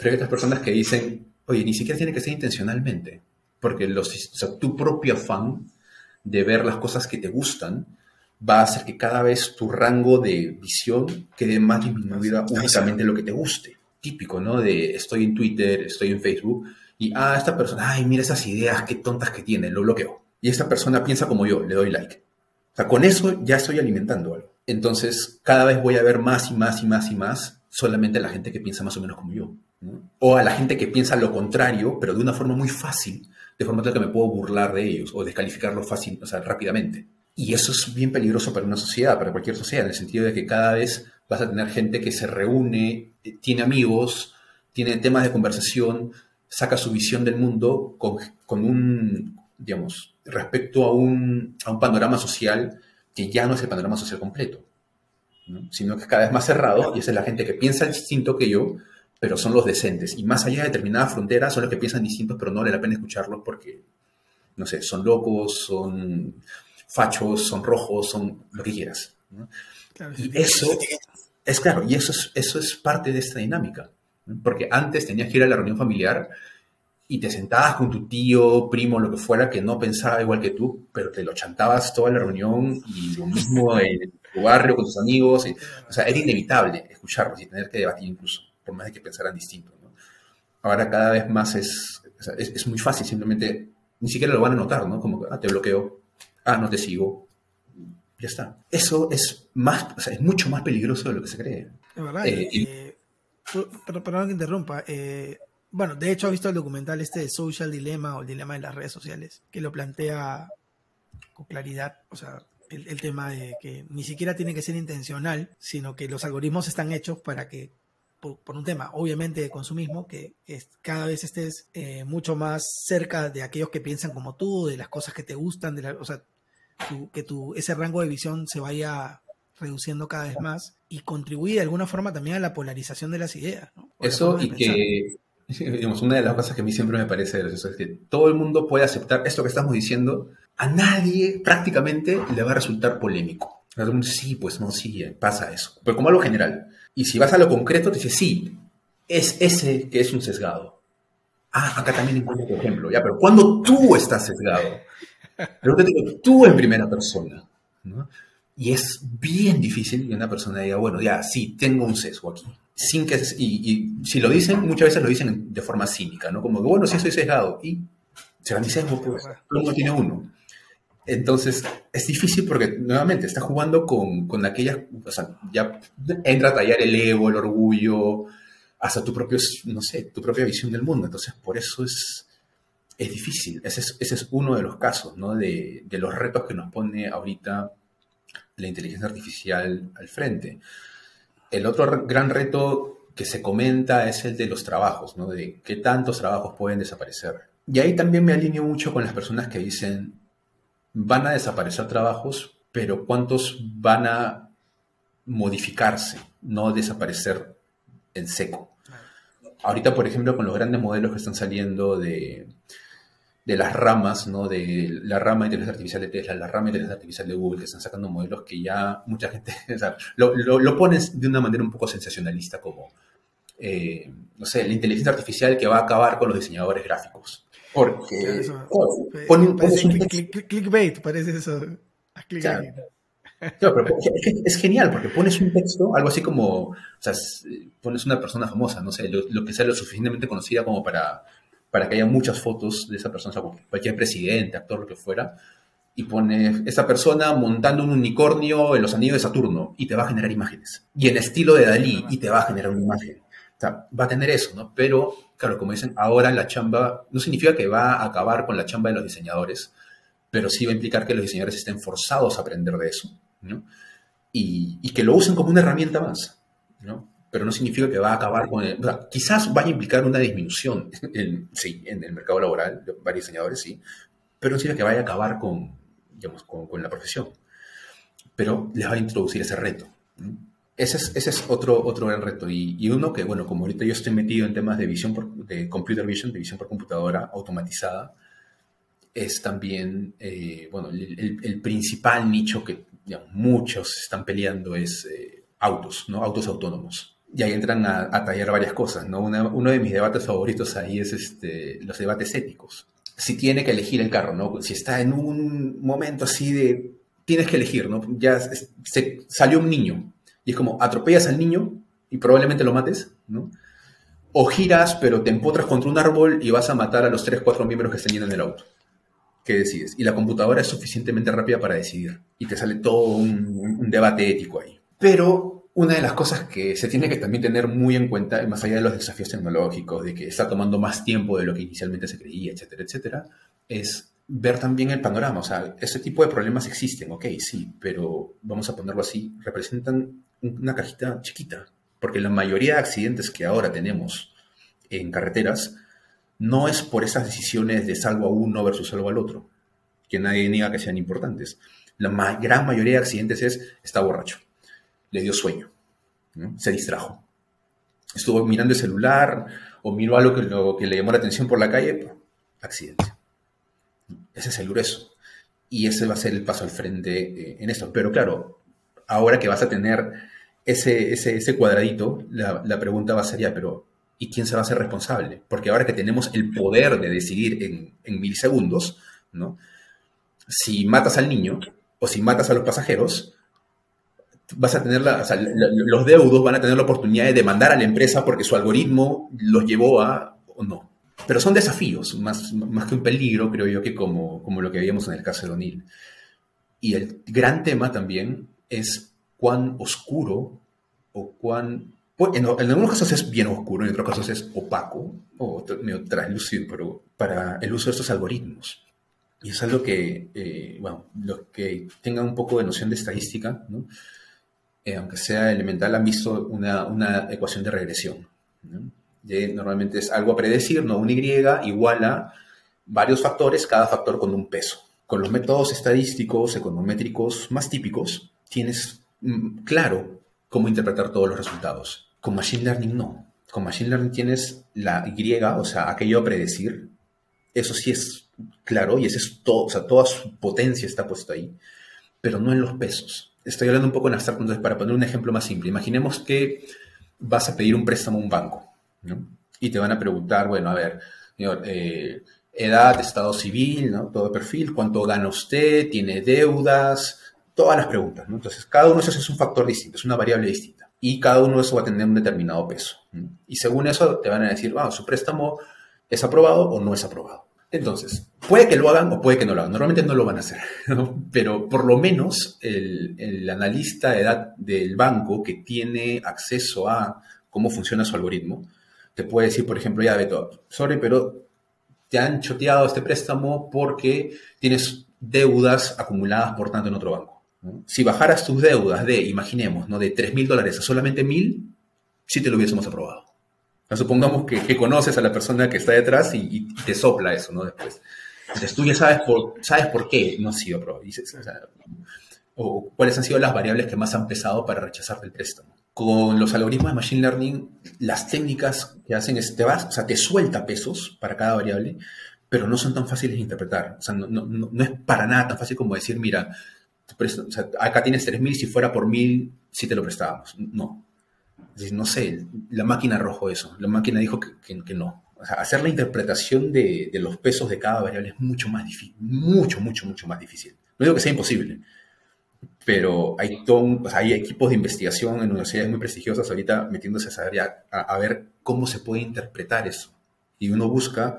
Pero hay otras personas que dicen, oye, ni siquiera tiene que ser intencionalmente, porque los, tu propio afán de ver las cosas que te gustan va a hacer que cada vez tu rango de visión quede más disminuida únicamente lo que te guste. Típico, ¿no? De estoy en Twitter, estoy en Facebook y, ah, esta persona, ay, mira esas ideas, qué tontas que tiene, lo bloqueo. Y esta persona piensa como yo, le doy like. O sea, con eso ya estoy alimentando algo. Entonces, cada vez voy a ver más y más y más y más solamente la gente que piensa más o menos como yo. O a la gente que piensa lo contrario, pero de una forma muy fácil, de forma tal que me puedo burlar de ellos o descalificarlos fácil, o sea, rápidamente. Y eso es bien peligroso para una sociedad, para cualquier sociedad, en el sentido de que cada vez vas a tener gente que se reúne, eh, tiene amigos, tiene temas de conversación, saca su visión del mundo con, con un, digamos, respecto a un, a un, panorama social que ya no es el panorama social completo, sino que es cada vez más cerrado y esa es la gente que piensa distinto que yo, pero son los decentes. Y más allá de determinadas fronteras, son los que piensan distintos, pero no vale la pena escucharlos porque, no sé, son locos, son fachos, son rojos, son lo que quieras. y eso es claro, y eso es, eso es parte de esta dinámica. Porque antes tenías que ir a la reunión familiar y te sentabas con tu tío, primo, lo que fuera, que no pensaba igual que tú, pero te lo chantabas toda la reunión y lo mismo en tu barrio, con tus amigos. o sea, era inevitable escucharlos y tener que debatir incluso por más de que pensaran distinto. Ahora cada vez más es, es, muy fácil, simplemente ni siquiera lo van a notar, ¿no? Como, ah, te bloqueo, ah, no te sigo, ya está. Eso es más, o sea, es mucho más peligroso de lo que se cree. Es verdad. Eh, eh, pero, perdón que interrumpa. Eh, bueno, de hecho, he visto el documental este de Social Dilemma o el dilema de las redes sociales, que lo plantea con claridad, o sea, el, el, tema de que ni siquiera tiene que ser intencional, sino que los algoritmos están hechos para que por, un tema, obviamente, de consumismo, que es, cada vez estés eh, mucho más cerca de aquellos que piensan como tú, de las cosas que te gustan, de la, o sea, que tu, ese rango de visión se vaya reduciendo cada vez más y contribuye de alguna forma también a la polarización de las ideas. Eso y que, <laughs> digamos, una de las cosas que a mí siempre me parece gracioso es que todo el mundo puede aceptar esto que estamos diciendo, a nadie prácticamente le va a resultar polémico. Sí, pues no, sí, pasa eso. Pero como algo general. Y si vas a lo concreto, te dice, sí, es ese que es un sesgado. Ah, acá también encuentro otro ejemplo, ya, pero cuando tú estás sesgado, pregúntate tú en primera persona, ¿no? Y es bien difícil que una persona diga, bueno, ya, sí, tengo un sesgo aquí. Sin que, y, y si lo dicen, muchas veces lo dicen de forma cínica, ¿no? Como que, bueno, sí estoy sesgado. Y será mi sesgo, pues, todo mundo tiene uno. Entonces, es difícil porque nuevamente está jugando con, con aquellas, o sea, ya entra a tallar el ego, el orgullo, hasta tu propio, no sé, tu propia visión del mundo. Entonces, por eso es, es difícil. Ese es, uno de los casos, ¿no? De, de los retos que nos pone ahorita la inteligencia artificial al frente. El otro gran reto que se comenta es el de los trabajos, ¿no? De qué tantos trabajos pueden desaparecer. Y ahí también me alineo mucho con las personas que dicen, van a desaparecer trabajos, pero ¿cuántos van a modificarse, no desaparecer en seco? Ahorita, por ejemplo, con los grandes modelos que están saliendo de, de las ramas, ¿no? De la rama de inteligencia artificial de Tesla, la rama de inteligencia artificial de Google, que están sacando modelos que ya mucha gente, <laughs> o sea, lo, lo, pones de una manera un poco sensacionalista como, eh, no sé, la inteligencia artificial que va a acabar con los diseñadores gráficos. Porque clickbait, parece eso. es, genial porque pones un texto, algo así como, o sea, pones una persona famosa, no sé, lo que sea lo suficientemente conocida como para para que haya muchas fotos de esa persona, cualquier presidente, actor, lo que fuera, y pone esa persona montando un unicornio en los anillos de Saturno y te va a generar imágenes. Y en estilo de Dalí y te va a generar una imagen. O sea, va a tener eso, ¿no? Pero, claro, como dicen, ahora la chamba no significa que va a acabar con la chamba de los diseñadores, pero sí va a implicar que los diseñadores estén forzados a aprender de eso, ¿no? Y, que lo usen como una herramienta más, ¿no? pero no significa que va a acabar con quizás vaya a implicar una disminución, <laughs> en, sí, en el mercado laboral, de varios diseñadores, sí, pero no significa que vaya a acabar con, digamos, con, la profesión. Pero les va a introducir ese reto. Ese es, ese es otro, otro gran reto. Y, y, uno que, bueno, como ahorita yo estoy metido en temas de visión, por, de computer vision, de visión por computadora automatizada, es también, eh, bueno, el, el, principal nicho que digamos, muchos están peleando es eh, autos, ¿no? Autos autónomos y ahí entran a, tallar varias cosas, ¿no? uno de mis debates favoritos ahí es este, los debates éticos. Si tiene que elegir el carro, ¿no? Si está en un momento así de, tienes que elegir, ¿no? Ya se, salió un niño y es como, atropellas al niño y probablemente lo mates, ¿no? O giras, pero te empotras contra un árbol y vas a matar a los 3, 4 miembros que están yendo en el auto. ¿Qué decides? Y la computadora es suficientemente rápida para decidir. Y te sale todo un, un debate ético ahí. Pero una de las cosas que se tiene que también tener muy en cuenta, más allá de los desafíos tecnológicos, de que está tomando más tiempo de lo que inicialmente se creía, etcétera, etcétera, es ver también el panorama. O sea, ese tipo de problemas existen, ok, sí, pero vamos a ponerlo así, representan una cajita chiquita, porque la mayoría de accidentes que ahora tenemos en carreteras no es por esas decisiones de salvo a uno versus salvo al otro, que nadie niega que sean importantes. La gran mayoría de accidentes es está borracho le dio sueño, se distrajo. Estuvo mirando el celular o miró algo que, lo, que le llamó la atención por la calle, accidente. Ese es el grueso. Y ese va a ser el paso al frente eh, en esto. Pero claro, ahora que vas a tener ese, ese, cuadradito, la, pregunta va a ser ya, pero ¿y quién se va a hacer responsable? Porque ahora que tenemos el poder de decidir en, en milisegundos, ¿no? Si matas al niño o si matas a los pasajeros, vas a tener la, los deudos van a tener la oportunidad de demandar a la empresa porque su algoritmo los llevó a o no. Pero son desafíos, más, más que un peligro, creo yo, que como, como lo que veíamos en el caso de O'Neill. Y el gran tema también es cuán oscuro o cuán... En, en, algunos casos es bien oscuro, en otros casos es opaco o medio translúcido, pero para el uso de estos algoritmos. Y es algo que, eh, bueno, los que tengan un poco de noción de estadística, ¿no? Eh, aunque sea elemental, han visto una, ecuación de regresión. normalmente es algo a predecir, no una Y igual a varios factores, cada factor con un peso. Con los métodos estadísticos, econométricos más típicos, tienes mm, claro cómo interpretar todos los resultados. Con Machine Learning no. Con Machine Learning tienes la Y, o sea, aquello a predecir. Eso sí es claro y ese es todo, o sea, toda su potencia está puesta ahí, pero no en los pesos estoy hablando un poco en abstracto, entonces para poner un ejemplo más simple, imaginemos que vas a pedir un préstamo a un banco ¿no? y te van a preguntar, bueno, a ver, señor, eh, edad, estado civil, ¿no? todo perfil, cuánto gana usted, tiene deudas, todas las preguntas. ¿no? Entonces, cada uno de esos es un factor distinto, es una variable distinta. Y cada uno de esos va a tener un determinado peso. Y según eso te van a decir, ah, su préstamo es aprobado o no es aprobado. Entonces, puede que lo hagan o puede que no lo hagan. Normalmente no lo van a hacer, <laughs> pero por lo menos el, analista de edad del banco que tiene acceso a cómo funciona su algoritmo, te puede decir, por ejemplo, ya Beto, sorry, pero te han choteado este préstamo porque tienes deudas acumuladas, por tanto, en otro banco. Si bajaras tus deudas de, imaginemos, ¿no? de 3 mil dólares a solamente mil, sí te lo hubiésemos aprobado. supongamos que, conoces a la persona que está detrás y, te sopla eso, ¿no? Después. Entonces tú ya sabes por, sabes por qué no ha sido aprobado. o, cuáles han sido las variables que más han pesado para rechazarte el préstamo. Con los algoritmos de Machine Learning, las técnicas que hacen es, te vas, o sea, te suelta pesos para cada variable, pero no son tan fáciles de interpretar. O sea, no, no, no es para nada tan fácil como decir, mira, o sea, acá tienes 3.000, si fuera por 1.000, sí te lo prestábamos. No. no sé, la máquina arrojó eso. La máquina dijo que, que, no. O sea, hacer la interpretación de, de, los pesos de cada variable es mucho más difícil. Mucho, mucho, mucho más difícil. No digo que sea imposible, pero hay, ton, o sea, hay equipos de investigación en universidades muy prestigiosas ahorita metiéndose a, saber, a, a ver cómo se puede interpretar eso. Y uno busca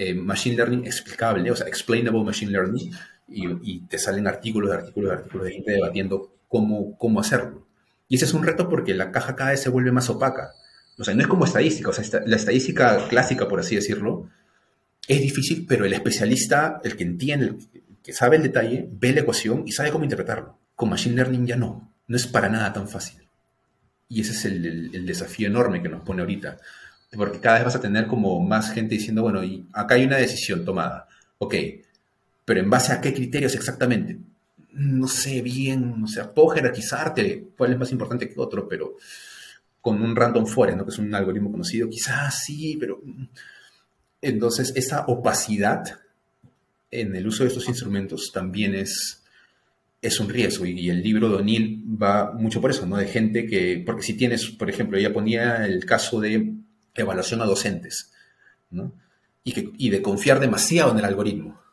eh, machine learning explicable, o sea, explainable machine learning, y, te salen artículos, artículos, artículos de gente debatiendo cómo, cómo hacerlo. Y ese es un reto porque la caja cada vez se vuelve más opaca. O sea, no es como estadística, o sea, la estadística clásica, por así decirlo, es difícil, pero el especialista, el que entiende, el que sabe el detalle, ve la ecuación y sabe cómo interpretarlo. Con Machine Learning ya no, no es para nada tan fácil. Y ese es el, el desafío enorme que nos pone ahorita, porque cada vez vas a tener como más gente diciendo, bueno, y acá hay una decisión tomada. Ok, pero en base a qué criterios exactamente. No sé bien, o sea, puedo jerarquizarte cuál es más importante que otro, pero con un random forest, ¿no? que es un algoritmo conocido, quizás sí, pero... Entonces, esa opacidad en el uso de estos instrumentos también es, es un riesgo. Y, el libro de O'Neill va mucho por eso, ¿no? De gente que, porque si tienes, por ejemplo, ella ponía el caso de evaluación a docentes, ¿no? Y, y de confiar demasiado en el algoritmo.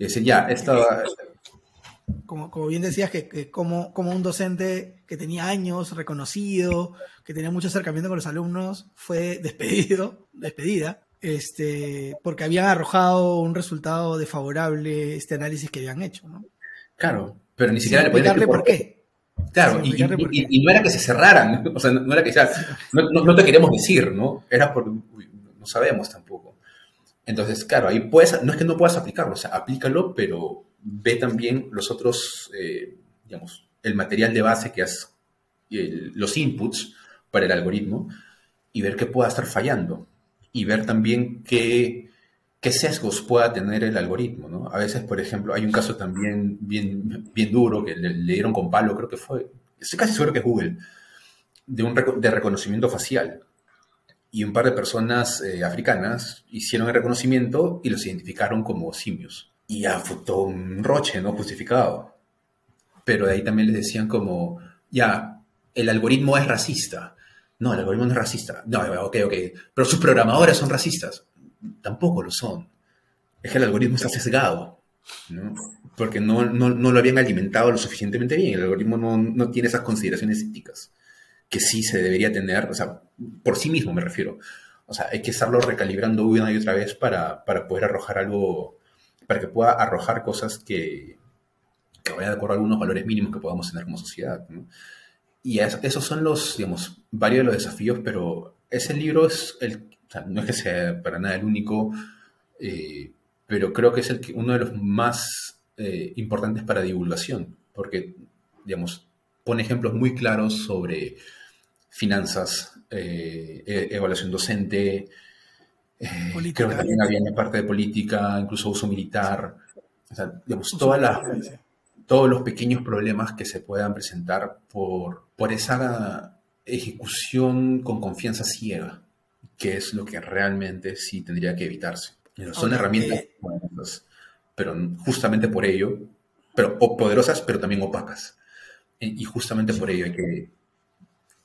Y decir, ya, esto... Como, como bien decías, que, como, como un docente que tenía años, reconocido, que tenía mucho acercamiento con los alumnos, fue <laughs> despedido, despedida, este, porque habían arrojado un resultado desfavorable este análisis que habían hecho, ¿no? Claro, pero ni siquiera le podían decir por qué. Claro, y, no era que se cerraran, <laughs> o sea, no, era que ya, no, te queremos decir, ¿no? Era por, no sabemos tampoco. Entonces, claro, ahí puedes, no es que no puedas aplicarlo, o sea, aplícalo, pero ve también los otros, eh, digamos, el material de base que has, los inputs para el algoritmo y ver qué pueda estar fallando y ver también qué, sesgos pueda tener el algoritmo, ¿no? A veces, por ejemplo, hay un caso también bien, bien duro que le, dieron con palo, creo que fue, estoy casi seguro que es Google, de, un, de reconocimiento facial y un par de personas eh, africanas hicieron el reconocimiento y los identificaron como simios. Y todo un roche, ¿no? Justificado. Pero de ahí también les decían como, ya, el algoritmo es racista. No, el algoritmo no es racista. No, ok, ok. Pero sus programadores son racistas. Tampoco lo son. Es que el algoritmo está sesgado, ¿no? Porque no, no, no lo habían alimentado lo suficientemente bien. El algoritmo no, no tiene esas consideraciones éticas que sí se debería tener, o sea, por sí mismo me refiero. O sea, hay que estarlo recalibrando una y otra vez para, poder arrojar algo, para que pueda arrojar cosas que, que vayan de acuerdo a algunos valores mínimos que podamos tener como sociedad. Y esos son los, digamos, varios de los desafíos, pero ese libro es el, o sea, no es que sea para nada el único, eh, pero creo que es el uno de los más eh, importantes para divulgación, porque, digamos, pone ejemplos muy claros sobre finanzas, eh, e-, evaluación docente, eh, creo que también había una parte de política, incluso uso militar, o sea, digamos, todos los pequeños problemas que se puedan presentar por, por esa ejecución con confianza ciega, que es lo que realmente sí tendría que evitarse. Son herramientas eh, pero justamente por ello, pero poderosas, pero también opacas. Y justamente por ello hay que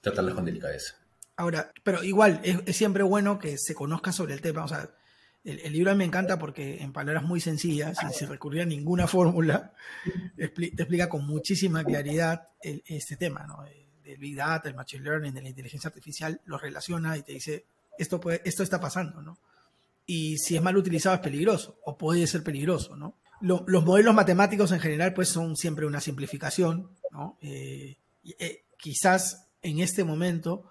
tratarlas con delicadeza. Ahora, pero igual, es, siempre bueno que se conozca sobre el tema. O sea, el, libro me encanta porque en palabras muy sencillas, sin, se recurrir a ninguna <laughs> fórmula, te explica con muchísima claridad este tema, ¿no? Del Big Data, el Machine Learning, de la inteligencia artificial, lo relaciona y te dice, esto, puede, esto está pasando, ¿no? Y si es mal utilizado es peligroso, o puede ser peligroso, ¿no? los modelos matemáticos en general, pues son siempre una simplificación, ¿no? Eh, eh, quizás en este momento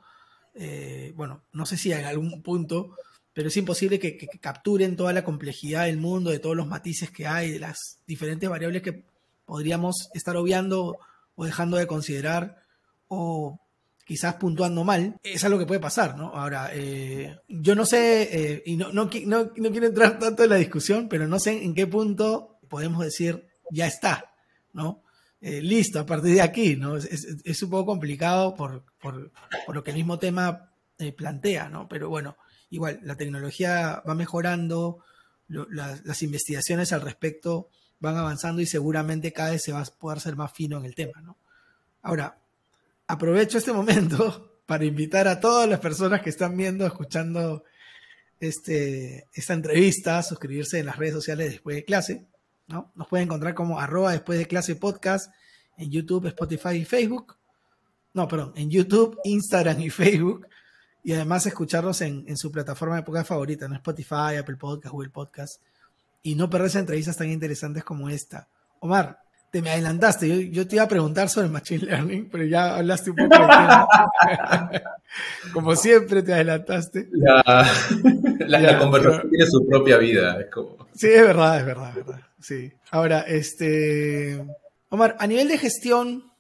eh, bueno, no sé si en algún punto, pero es imposible que, capturen toda la complejidad del mundo, de todos los matices que hay, de las diferentes variables que podríamos estar obviando o dejando de considerar o quizás puntuando mal, es algo que puede pasar, ¿no? Ahora, eh, yo no sé, eh, y no, no, no, quiero entrar tanto en la discusión, pero no sé en qué punto podemos decir, ya está, ¿no? Eh, listo, a partir de aquí, ¿no? Es, un poco complicado por, por, por, lo que el mismo tema plantea, ¿no? Pero bueno, igual, la tecnología va mejorando, las investigaciones al respecto van avanzando y seguramente cada vez se va a poder ser más fino en el tema, ¿no? Ahora, aprovecho este momento <laughs> para invitar a todas las personas que están viendo, escuchando este, esta entrevista, suscribirse en las redes sociales después de clase. ¿No? Nos pueden encontrar como arroba después de clase podcast en YouTube, Spotify y Facebook. No, perdón, en YouTube, Instagram y Facebook. Y además escucharlos en, en su plataforma de podcast favorita, ¿no? Spotify, Apple Podcast, Google Podcast. Y no perderse entrevistas tan interesantes como esta. Omar, te me adelantaste. Yo, te iba a preguntar sobre Machine Learning, pero ya hablaste un poco tema. <laughs> como siempre te adelantaste. La, conversación tiene su propia vida. Sí, es verdad, es verdad, es verdad. Sí. Ahora, este. Omar, a nivel de gestión,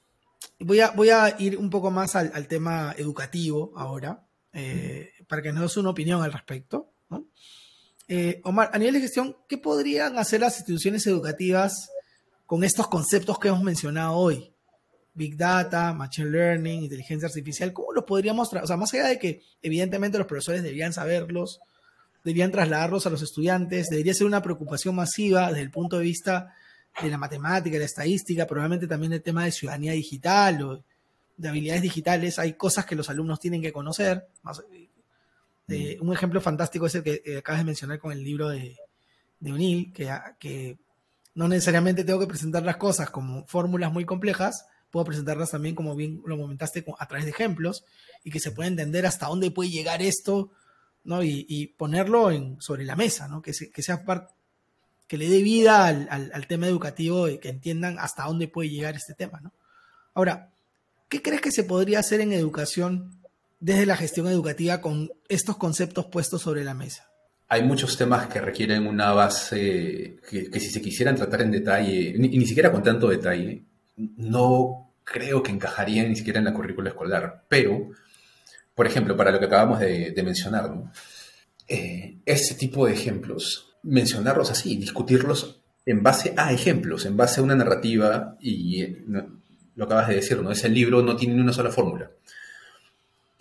voy a, voy a ir un poco más al, tema educativo ahora, eh, para que nos des una opinión al respecto. Eh, Omar, a nivel de gestión, ¿qué podrían hacer las instituciones educativas con estos conceptos que hemos mencionado hoy. Big Data, Machine Learning, inteligencia artificial, ¿cómo los podríamos, o sea, más allá de que evidentemente los profesores deberían saberlos, deberían trasladarlos a los estudiantes, debería ser una preocupación masiva desde el punto de vista de la matemática, de la estadística, probablemente también el tema de ciudadanía digital o de habilidades digitales, hay cosas que los alumnos tienen que conocer. Eh, un ejemplo fantástico es el que eh, acabas de mencionar con el libro de, de Unil, que, que no necesariamente tengo que presentar las cosas como fórmulas muy complejas, puedo presentarlas también, como bien lo comentaste, a través de ejemplos y que se pueda entender hasta dónde puede llegar esto, ¿no? Y, ponerlo sobre la mesa, ¿no? Que, que sea parte que le dé vida al, tema educativo y que entiendan hasta dónde puede llegar este tema, ¿no? Ahora, ¿qué crees que se podría hacer en educación desde la gestión educativa con estos conceptos puestos sobre la mesa? Hay muchos temas que requieren una base que, si se quisieran tratar en detalle, ni, ni, siquiera con tanto detalle, no creo que encajarían ni siquiera en la currícula escolar. Pero, por ejemplo, para lo que acabamos de, mencionar, ¿no? Ese tipo de ejemplos, mencionarlos así, discutirlos en base a ejemplos, en base a una narrativa, y eh, lo acabas de decir, ¿no? Ese libro no tiene ni una sola fórmula.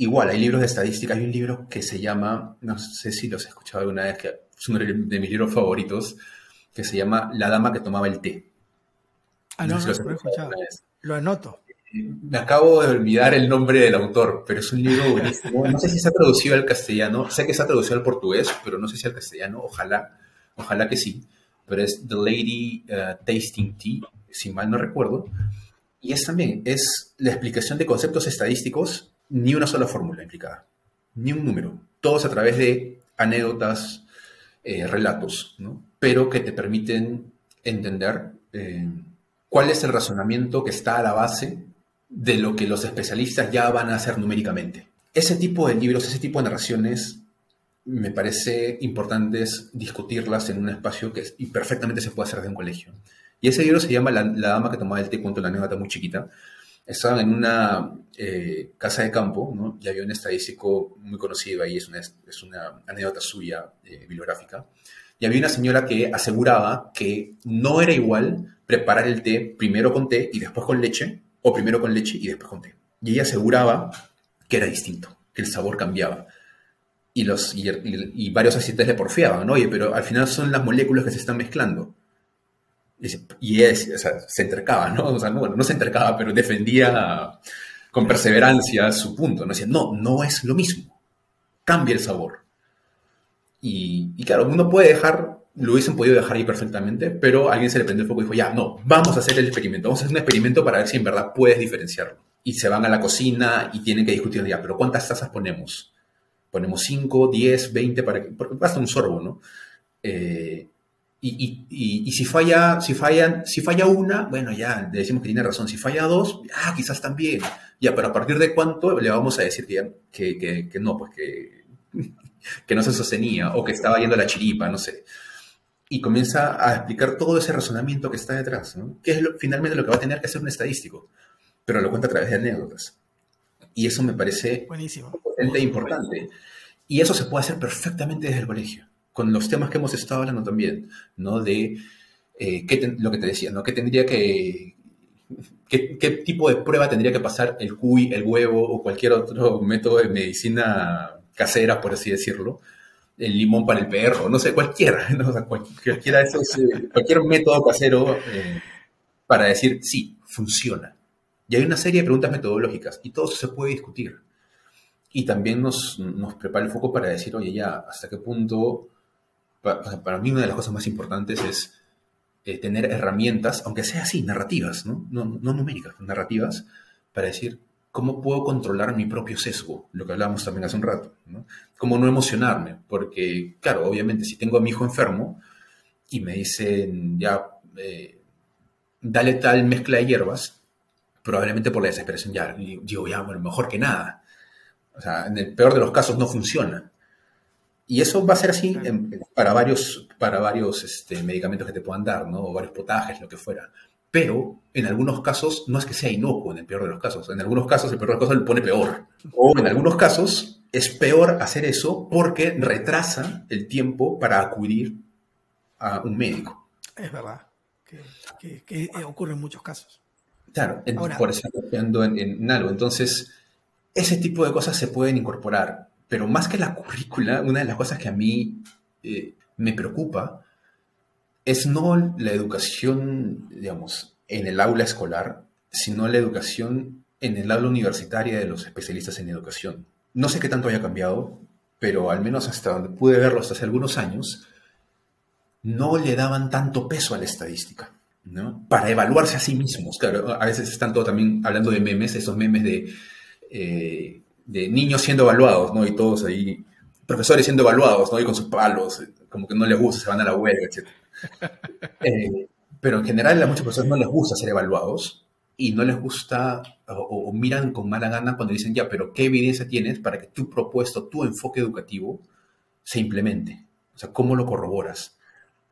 Igual, hay libros de estadística. Hay un libro que se llama, no sé si los he escuchado alguna vez, que es uno de mis libros favoritos, que se llama La dama que tomaba el té. Ah, no, no, lo, he escuchado. lo anoto. Me acabo de olvidar el nombre del autor, pero es un libro buenísimo. No sé si se ha traducido al castellano. Sé que se ha traducido al portugués, pero no sé si al castellano. Ojalá, ojalá que sí. Pero es The Lady uh, Tasting Tea, si mal no recuerdo. Y es también, es la explicación de conceptos estadísticos ni una sola fórmula implicada, ni un número, todos a través de anécdotas, eh, relatos, ¿no? pero que te permiten entender eh, cuál es el razonamiento que está a la base de lo que los especialistas ya van a hacer numéricamente. Ese tipo de libros, ese tipo de narraciones, me parece importantes discutirlas en un espacio que perfectamente se puede hacer desde un colegio. Y ese libro se llama La, dama que tomaba el té, cuento la anécdota muy chiquita, estaban en una eh, casa de campo, ¿no? y había un estadístico muy conocido ahí, es una, es una anécdota suya eh, bibliográfica, y había una señora que aseguraba que no era igual preparar el té primero con té y después con leche, o primero con leche y después con té. Y ella aseguraba que era distinto, que el sabor cambiaba. Y, los, y, varios asistentes le porfiaban, ¿no? Oye, pero al final son las moléculas que se están mezclando. Y es, se intercaba, ¿no? O sea, no, bueno, no se intercaba, pero defendía con perseverancia su punto. ¿no? Decía, no, no es lo mismo. Cambia el sabor. Y, y, claro, uno puede dejar, lo hubiesen podido dejar ahí perfectamente, pero alguien se le prendió el foco y dijo, ya, no, vamos a hacer el experimento, vamos a hacer un experimento para ver si en verdad puedes diferenciarlo. Y se van a la cocina y tienen que discutir, ya, pero ¿cuántas tazas ponemos? Ponemos 5, 10, 20, para que, porque basta un sorbo, ¿no? Eh, Y, si falla, si fallan, si falla una, bueno, ya le decimos que tiene razón. Si falla dos, ah, quizás también. Ya, pero a partir de cuánto le vamos a decir que, que, no, pues que, <laughs> que no se sostenía o que estaba yendo a la chiripa, no sé. Y comienza a explicar todo ese razonamiento que está detrás, ¿no? Que es finalmente lo que va a tener que hacer un estadístico, pero lo cuenta a través de anécdotas. Y eso me parece Buenísimo. potente e importante. Y eso se puede hacer perfectamente desde el colegio con los temas que hemos estado hablando también, ¿no? De eh, qué lo que te decía, ¿no? ¿Qué tendría que... Qué, tipo de prueba tendría que pasar el cuy, el huevo o cualquier otro método de medicina casera, por así decirlo? El limón para el perro, no sé, cualquiera, <laughs> ¿no? cualquiera de esos, eh, cualquier método casero eh, para decir, sí, funciona. Y hay una serie de preguntas metodológicas y todo se puede discutir. Y también nos, nos prepara el foco para decir, oye, ya, ¿hasta qué punto para, mí una de las cosas más importantes es eh, tener herramientas, aunque sea así, narrativas, ¿no? No, numéricas, narrativas, para decir cómo puedo controlar mi propio sesgo, lo que hablábamos también hace un rato, ¿no? Cómo no emocionarme, porque, claro, obviamente, si tengo a mi hijo enfermo y me dicen, ya, eh, dale tal mezcla de hierbas, probablemente por la desesperación ya, digo, ya, bueno, mejor que nada. O sea, en el peor de los casos no funciona. Y eso va a ser así para varios, para varios este, medicamentos que te puedan dar, ¿no? O varios potajes, lo que fuera. Pero en algunos casos no es que sea inocuo en el peor de los casos. En algunos casos el peor de los casos le pone peor. O en algunos casos es peor hacer eso porque retrasa el tiempo para acudir a un médico. Es verdad. Que, que, ocurre en muchos casos. Claro, por eso en, en algo. Entonces, ese tipo de cosas se pueden incorporar pero más que la currícula, una de las cosas que a mí eh, me preocupa es no la educación, digamos, en el aula escolar, sino la educación en el aula universitaria de los especialistas en educación. No sé qué tanto haya cambiado, pero al menos hasta donde pude verlo hasta hace algunos años, no le daban tanto peso a la estadística, ¿no? Para evaluarse a sí mismos. Claro, a veces están todo también hablando de memes, esos memes de eh, de niños siendo evaluados, ¿no? Y todos ahí, profesores siendo evaluados, ¿no? Y con sus palos, como que no les gusta, se van a la huelga, etc. <laughs> Eh, pero en general a muchas personas no les gusta ser evaluados y no les gusta o, miran con mala gana cuando dicen, ya, pero ¿qué evidencia tienes para que tu propuesto, tu enfoque educativo se implemente? O sea, ¿cómo lo corroboras?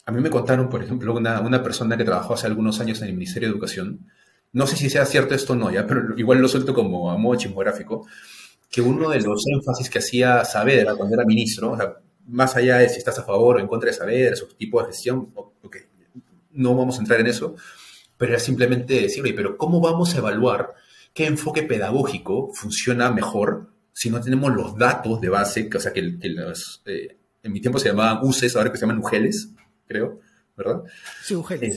A mí me contaron, por ejemplo, una, una persona que trabajó hace algunos años en el Ministerio de Educación, no sé si sea cierto esto o no, ya, pero igual lo suelto como a modo chismográfico, que uno de los énfasis que hacía Saavedra cuando era ministro, o sea, más allá de si estás a favor o en contra de Saavedra, su tipo de gestión, okay, no vamos a entrar en eso, pero era simplemente decir, oye, pero ¿cómo vamos a evaluar qué enfoque pedagógico funciona mejor si no tenemos los datos de base, o sea, que, los, eh, en mi tiempo se llamaban UCES, ahora que se llaman UGELES, creo, ¿verdad? Sí, UGELES.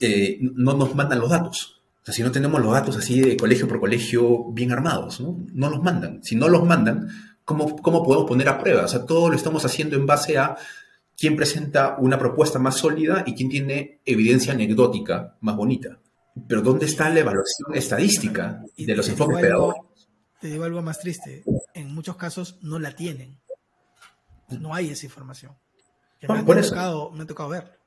Eh, no nos mandan los datos sea, si no tenemos los datos así de colegio por colegio bien armados, ¿no? No los mandan. Si no los mandan, ¿cómo, ¿cómo podemos poner a prueba? O sea, todo lo estamos haciendo en base a quién presenta una propuesta más sólida y quién tiene evidencia anecdótica más bonita. Pero ¿dónde está la evaluación estadística de los enfoques pedagógicos? Te digo algo más triste. En muchos casos no la tienen. No hay esa información. me, ha tocado, me ha tocado ver.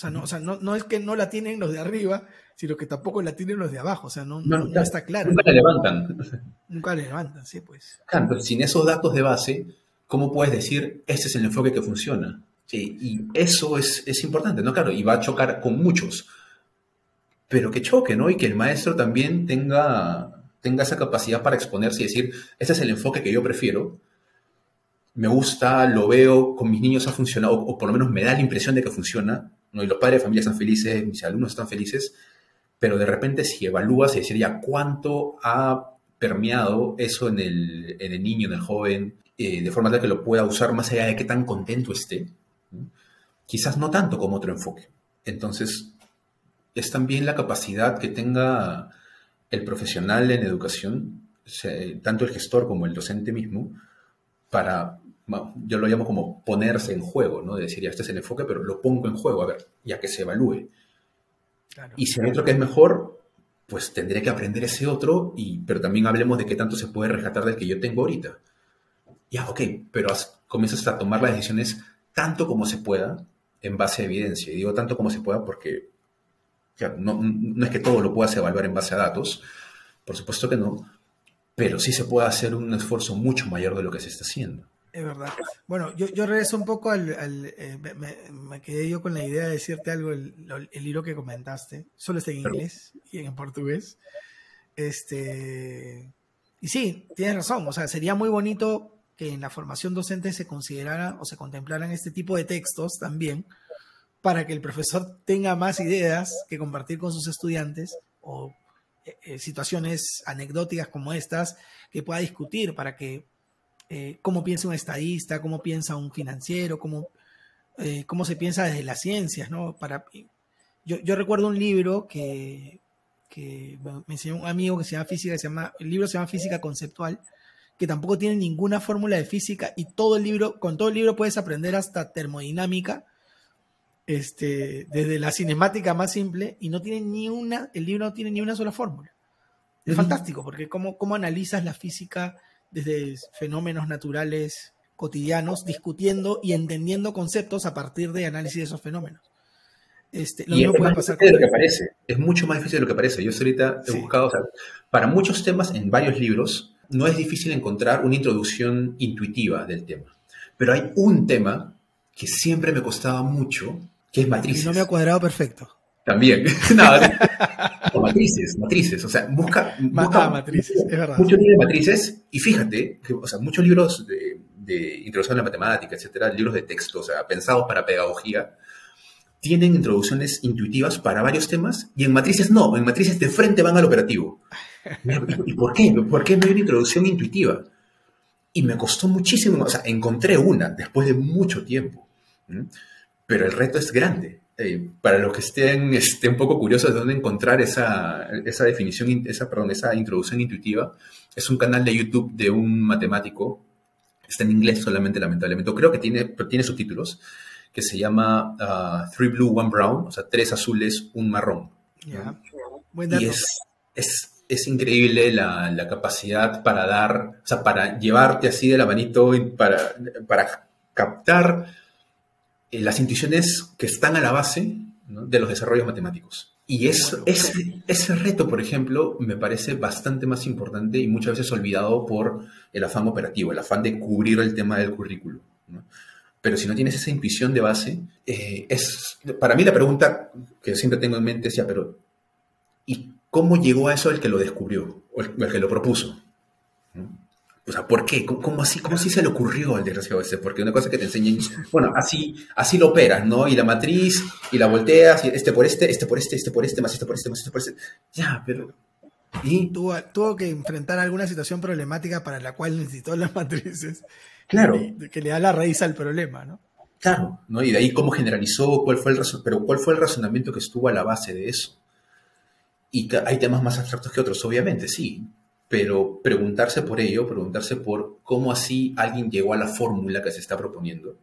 O sea, no, o sea no, no, es que no la tienen los de arriba, sino que tampoco la tienen los de abajo. O sea, no, no, está claro. Nunca la levantan. Nunca la levantan, sí, pues. Claro, pero sin esos datos de base, ¿cómo puedes decir, este es el enfoque que funciona? Sí, y eso es, es importante, ¿no? Claro, y va a chocar con muchos. Pero que choque, ¿no? Y que el maestro también tenga, tenga esa capacidad para exponerse y decir, este es el enfoque que yo prefiero, me gusta, lo veo, con mis niños ha funcionado, o, por lo menos me da la impresión de que funciona, ¿no? y los padres de familia están felices, mis alumnos están felices, pero de repente si evalúas y decir ya cuánto ha permeado eso en el, en el niño, en el joven, eh, de forma tal que lo pueda usar más allá de qué tan contento esté, quizás no tanto como otro enfoque. Entonces, es también la capacidad que tenga el profesional en educación, tanto el gestor como el docente mismo, para yo lo llamo como ponerse en juego, ¿no? De decir, ya este es el enfoque, pero lo pongo en juego, a ver, ya que se evalúe. y si hay otro que es mejor, pues tendré que aprender ese otro, y, pero también hablemos de qué tanto se puede rescatar del que yo tengo ahorita. Ya, ok, pero comienzas a tomar las decisiones tanto como se pueda en base a evidencia. Y digo tanto como se pueda porque no, no, es que todo lo puedas evaluar en base a datos, por supuesto que no, pero sí se puede hacer un esfuerzo mucho mayor de lo que se está haciendo. Es verdad. Bueno, yo, yo regreso un poco al... Eh, me, quedé yo con la idea de decirte algo, el, el libro que comentaste, solo está en inglés y en portugués. Este, y sí, tienes razón, o sea, sería muy bonito que en la formación docente se considerara o se contemplaran este tipo de textos también, para que el profesor tenga más ideas que compartir con sus estudiantes o eh, eh, situaciones anecdóticas como estas que pueda discutir para que eh, cómo piensa un estadista, cómo piensa un financiero, cómo, cómo se piensa desde las ciencias, ¿no? Para, yo, yo recuerdo un libro que, que me enseñó un amigo que se llama Física, se llama, el libro se llama Física Conceptual, que tampoco tiene ninguna fórmula de física y todo el libro, con todo el libro puedes aprender hasta termodinámica, este, desde la cinemática más simple y no tiene ni una, el libro no tiene ni una sola fórmula. Es fantástico porque cómo, cómo analizas la física desde fenómenos naturales cotidianos, discutiendo y entendiendo conceptos a partir de análisis de esos fenómenos. Este, y es más difícil de lo que parece. Es mucho más difícil de lo que parece. Yo ahorita he buscado, o sea, para muchos temas en varios libros, no es difícil encontrar una introducción intuitiva del tema. Pero hay un tema que siempre me costaba mucho, que es matrices. no me ha cuadrado perfecto. También. <laughs> matrices, matrices. O sea, busca, busca matrices, es verdad. Muchos libros de matrices, y fíjate, que, o sea, muchos libros de, de introducción a la matemática, etcétera, libros de texto, o sea, pensados para pedagogía, tienen introducciones intuitivas para varios temas y en matrices no, en matrices de frente van al operativo. ¿Y por qué? ¿Por qué no hay una introducción intuitiva? Y me costó muchísimo, o sea, encontré una después de mucho tiempo, pero el reto es grande. Eh, para los que estén, estén un poco curiosos de dónde encontrar esa, esa definición, esa, perdón, esa introducción intuitiva, es un canal de YouTube de un matemático, está en inglés solamente lamentablemente, creo que tiene, tiene subtítulos, que se llama uh, Three Blue, One Brown, o sea, tres azules, un marrón. Y es, es, es increíble la, la, capacidad para dar, o sea, para llevarte así de la manito, para, para captar eh, las intuiciones que están a la base de los desarrollos matemáticos. Y es, ese, ese reto, por ejemplo, me parece bastante más importante y muchas veces olvidado por el afán operativo, el afán de cubrir el tema del currículo. ¿no? pero si no tienes esa intuición de base, eh, es, para mí la pregunta que siempre tengo en mente es ya, pero ¿y cómo llegó a eso el que lo descubrió o el, que lo propuso? O sea, ¿por qué? ¿Cómo, así, ¿Cómo así se le ocurrió al desgraciado ese? Porque una cosa que te enseñan, bueno, así, así lo operas, ¿no? Y la matriz, y la volteas, y este por este, este por este, este por este, más este por este, más este por este. Ya, pero... ¿Y? Tuvo, tuvo que enfrentar alguna situación problemática para la cual necesitó las matrices. Claro. Que, le da la raíz al problema, ¿no? Claro, ¿no? Y de ahí cómo generalizó, cuál fue el pero cuál fue el razonamiento que estuvo a la base de eso. Y hay temas más abstractos que otros, obviamente, sí, pero preguntarse por ello, preguntarse por cómo así alguien llegó a la fórmula que se está proponiendo,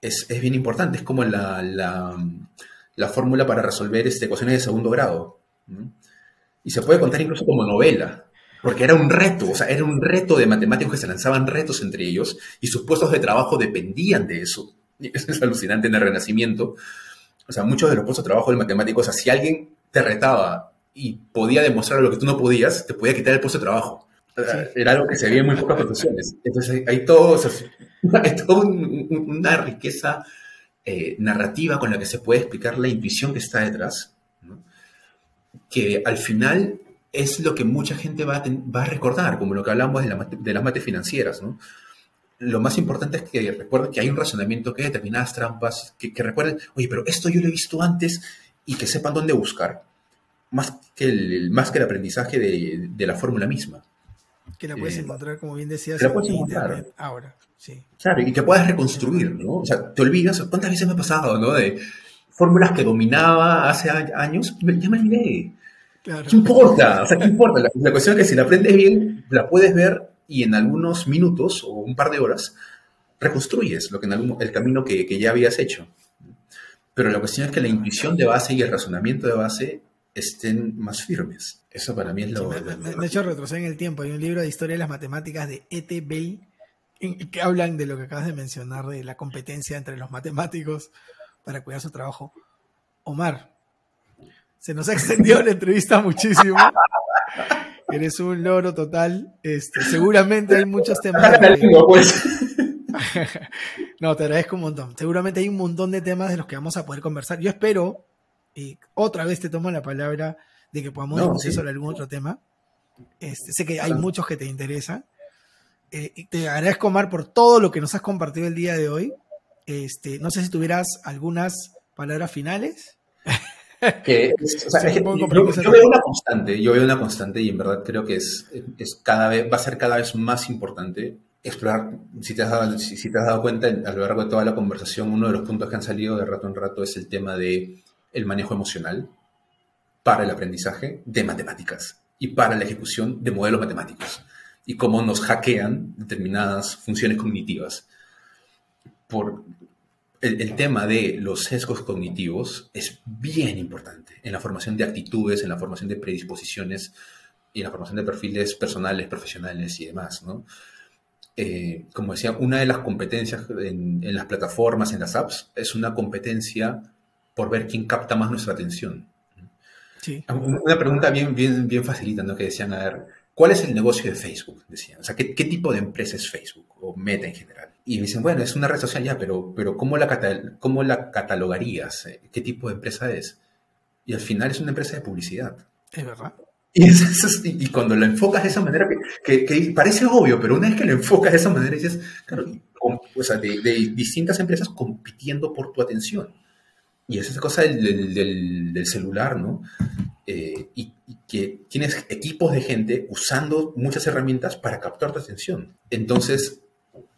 es, bien importante. Es como la, la, fórmula para resolver este, ecuaciones de segundo grado. Y se puede contar incluso como novela porque era un reto, o sea, era un reto de matemáticos que se lanzaban retos entre ellos y sus puestos de trabajo dependían de eso. Eso <laughs> es alucinante en el Renacimiento. O sea, muchos de los puestos de trabajo de matemáticos, o sea, si alguien te retaba y podía demostrar lo que tú no podías, te podía quitar el puesto de trabajo. Era algo que se veía en muy pocas profesiones. Entonces, hay, todo, <laughs> hay toda una riqueza eh, narrativa con la que se puede explicar la intuición que está detrás, que al final es lo que mucha gente va a, recordar, como lo que hablamos de, las mates financieras, ¿no? Lo más importante es que recuerden que hay un razonamiento que determinadas trampas, que, recuerden, oye, pero esto yo lo he visto antes y que sepan dónde buscar, más que el, más que el aprendizaje de, la fórmula misma. Que la puedes eh, encontrar, como bien decías, la puedes encontrar. ahora. Sí. Claro, y que puedas reconstruir, ¿no? O sea, te olvidas, ¿cuántas veces me ha pasado, ¿no? De fórmulas que dominaba hace años, ya me olvidé. ¿Qué importa? O sea, ¿qué importa? La, cuestión es que si la aprendes bien, la puedes ver y en algunos minutos o un par de horas reconstruyes lo que en algún, el camino que, que, ya habías hecho. Pero la cuestión es que la intuición de base y el razonamiento de base estén más firmes. Eso para mí es lo... me, he hecho retroceder en el tiempo. Hay un libro de historia de las matemáticas de E.T. Bell que hablan de lo que acabas de mencionar, de la competencia entre los matemáticos para cuidar su trabajo. Omar, se nos ha <laughs> extendido la entrevista muchísimo. Eres un loro total. Este, seguramente hay muchos temas. <laughs> Pues. <laughs> no, te agradezco un montón. Seguramente hay un montón de temas de los que vamos a poder conversar. Yo espero, y otra vez te tomo la palabra, de que podamos discutir sobre algún otro tema. Este, sé que hay muchos que te interesan. Eh, te agradezco, Omar, por todo lo que nos has compartido el día de hoy. Este, no sé si tuvieras algunas palabras finales. <laughs> Que, yo, veo una constante, yo veo una constante y en verdad creo que es, es cada vez, va a ser cada vez más importante explorar, si te, has dado, si, te has dado cuenta a lo largo de toda la conversación, uno de los puntos que han salido de rato en rato es el tema de el manejo emocional para el aprendizaje de matemáticas y para la ejecución de modelos matemáticos y cómo nos hackean determinadas funciones cognitivas. Por el, tema de los sesgos cognitivos es bien importante en la formación de actitudes, en la formación de predisposiciones y en la formación de perfiles personales, profesionales y demás, ¿no? Eh, como decía, una de las competencias en, las plataformas, en las apps, es una competencia por ver quién capta más nuestra atención. Sí. Una pregunta bien, bien, bien facilita, ¿no? Que decían, a ver, ¿cuál es el negocio de Facebook? Decían, o sea, ¿qué, qué tipo de empresa es Facebook o Meta en general? Y me dicen, bueno, es una red social ya, pero, pero ¿cómo, la ¿cómo la catalogarías? ¿Qué tipo de empresa es? Y al final es una empresa de publicidad. Es verdad. Y, cuando lo enfocas de esa manera, que, que, parece obvio, pero una vez que lo enfocas de esa manera, dices, claro, o sea, de, distintas empresas compitiendo por tu atención. Y esa es cosa del, del, del celular, ¿no? Eh, y, y, que tienes equipos de gente usando muchas herramientas para captar tu atención. Entonces,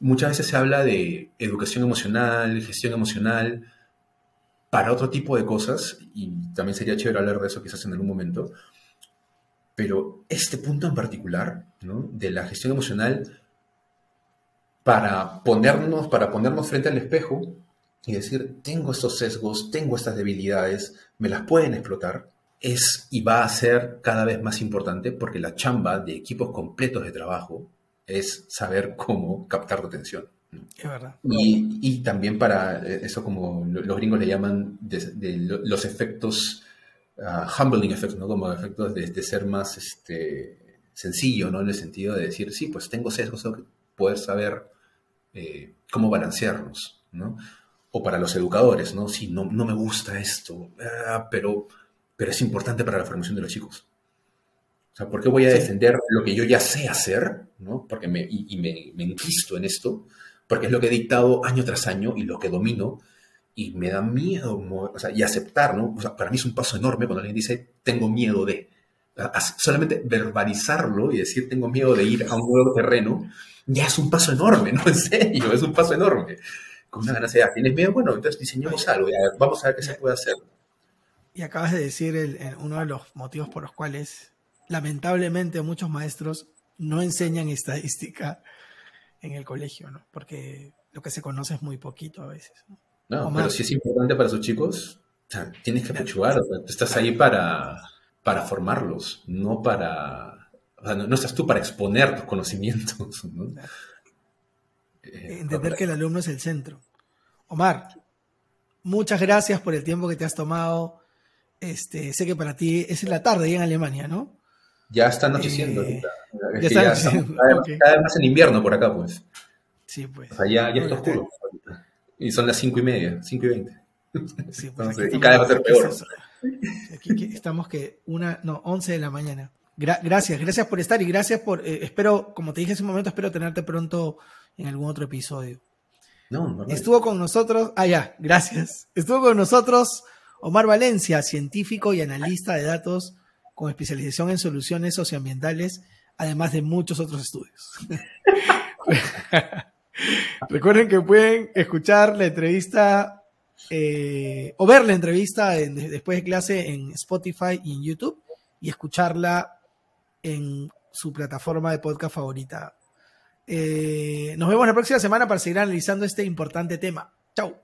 muchas veces se habla de educación emocional, gestión emocional, para otro tipo de cosas, y también sería chévere hablar de eso quizás en algún momento, pero este punto en particular, ¿no? de la gestión emocional, para ponernos, para ponernos frente al espejo y decir, tengo estos sesgos, tengo estas debilidades, me las pueden explotar, es y va a ser cada vez más importante porque la chamba de equipos completos de trabajo es saber cómo captar tu atención. Es verdad. Y, también para eh, eso, como los gringos le llaman, de, los efectos, uh, humbling effects, ¿no? Como efectos de, ser más este, sencillo, ¿no? En el sentido de decir, sí, pues tengo sesgos, tengo que poder saber eh, cómo balancearlos, ¿no? O para los educadores, ¿no? Sí, no, no me gusta esto, ah, pero, pero es importante para la formación de los chicos. O sea, ¿por qué voy a defender lo que yo ya sé hacer? ¿no? Porque me, y, me, me, enquisto en esto, porque es lo que he dictado año tras año y lo que domino, y me da miedo, o sea, y aceptar, ¿no? O sea, para mí es un paso enorme cuando alguien dice, tengo miedo de. Solamente verbalizarlo y decir, tengo miedo de ir a un nuevo terreno, ya es un paso enorme, <laughs> ¿no? En serio, es un paso enorme. Con una ganancia, ¿tienes miedo? Bueno, entonces diseñemos algo, vamos a ver qué se puede hacer. Y acabas de decir el, uno de los motivos por los cuales lamentablemente muchos maestros no enseñan estadística en el colegio, ¿no? Porque lo que se conoce es muy poquito a veces. No, pero si es importante para sus chicos, tienes que apechugar, estás ahí para, para formarlos, no para... no, estás tú para exponer tus conocimientos. Eh, Entender que el alumno es el centro. Omar, muchas gracias por el tiempo que te has tomado. Este, sé que para ti es en la tarde y en Alemania, ¿no? Ya está anocheciendo eh, Ya, está anocheciendo. Cada, vez más en invierno por acá, pues. Sí, pues. O sea, ya, ya está oscuro. Y son las cinco y media, cinco y veinte. Sí, pues y cada vez va a ser peor. Aquí, estamos que una, no, once de la mañana. gracias, gracias por estar y gracias por, eh, espero, como te dije hace un momento, espero tenerte pronto en algún otro episodio. No, no, Estuvo con nosotros, ah, ya, gracias. Estuvo con nosotros Omar Valencia, científico y analista de datos con especialización en soluciones socioambientales, además de muchos otros estudios. <laughs> Recuerden que pueden escuchar la entrevista eh, o ver la entrevista después de clase en Spotify y en YouTube y escucharla en su plataforma de podcast favorita. Eh, nos vemos la próxima semana para seguir analizando este importante tema. Chao.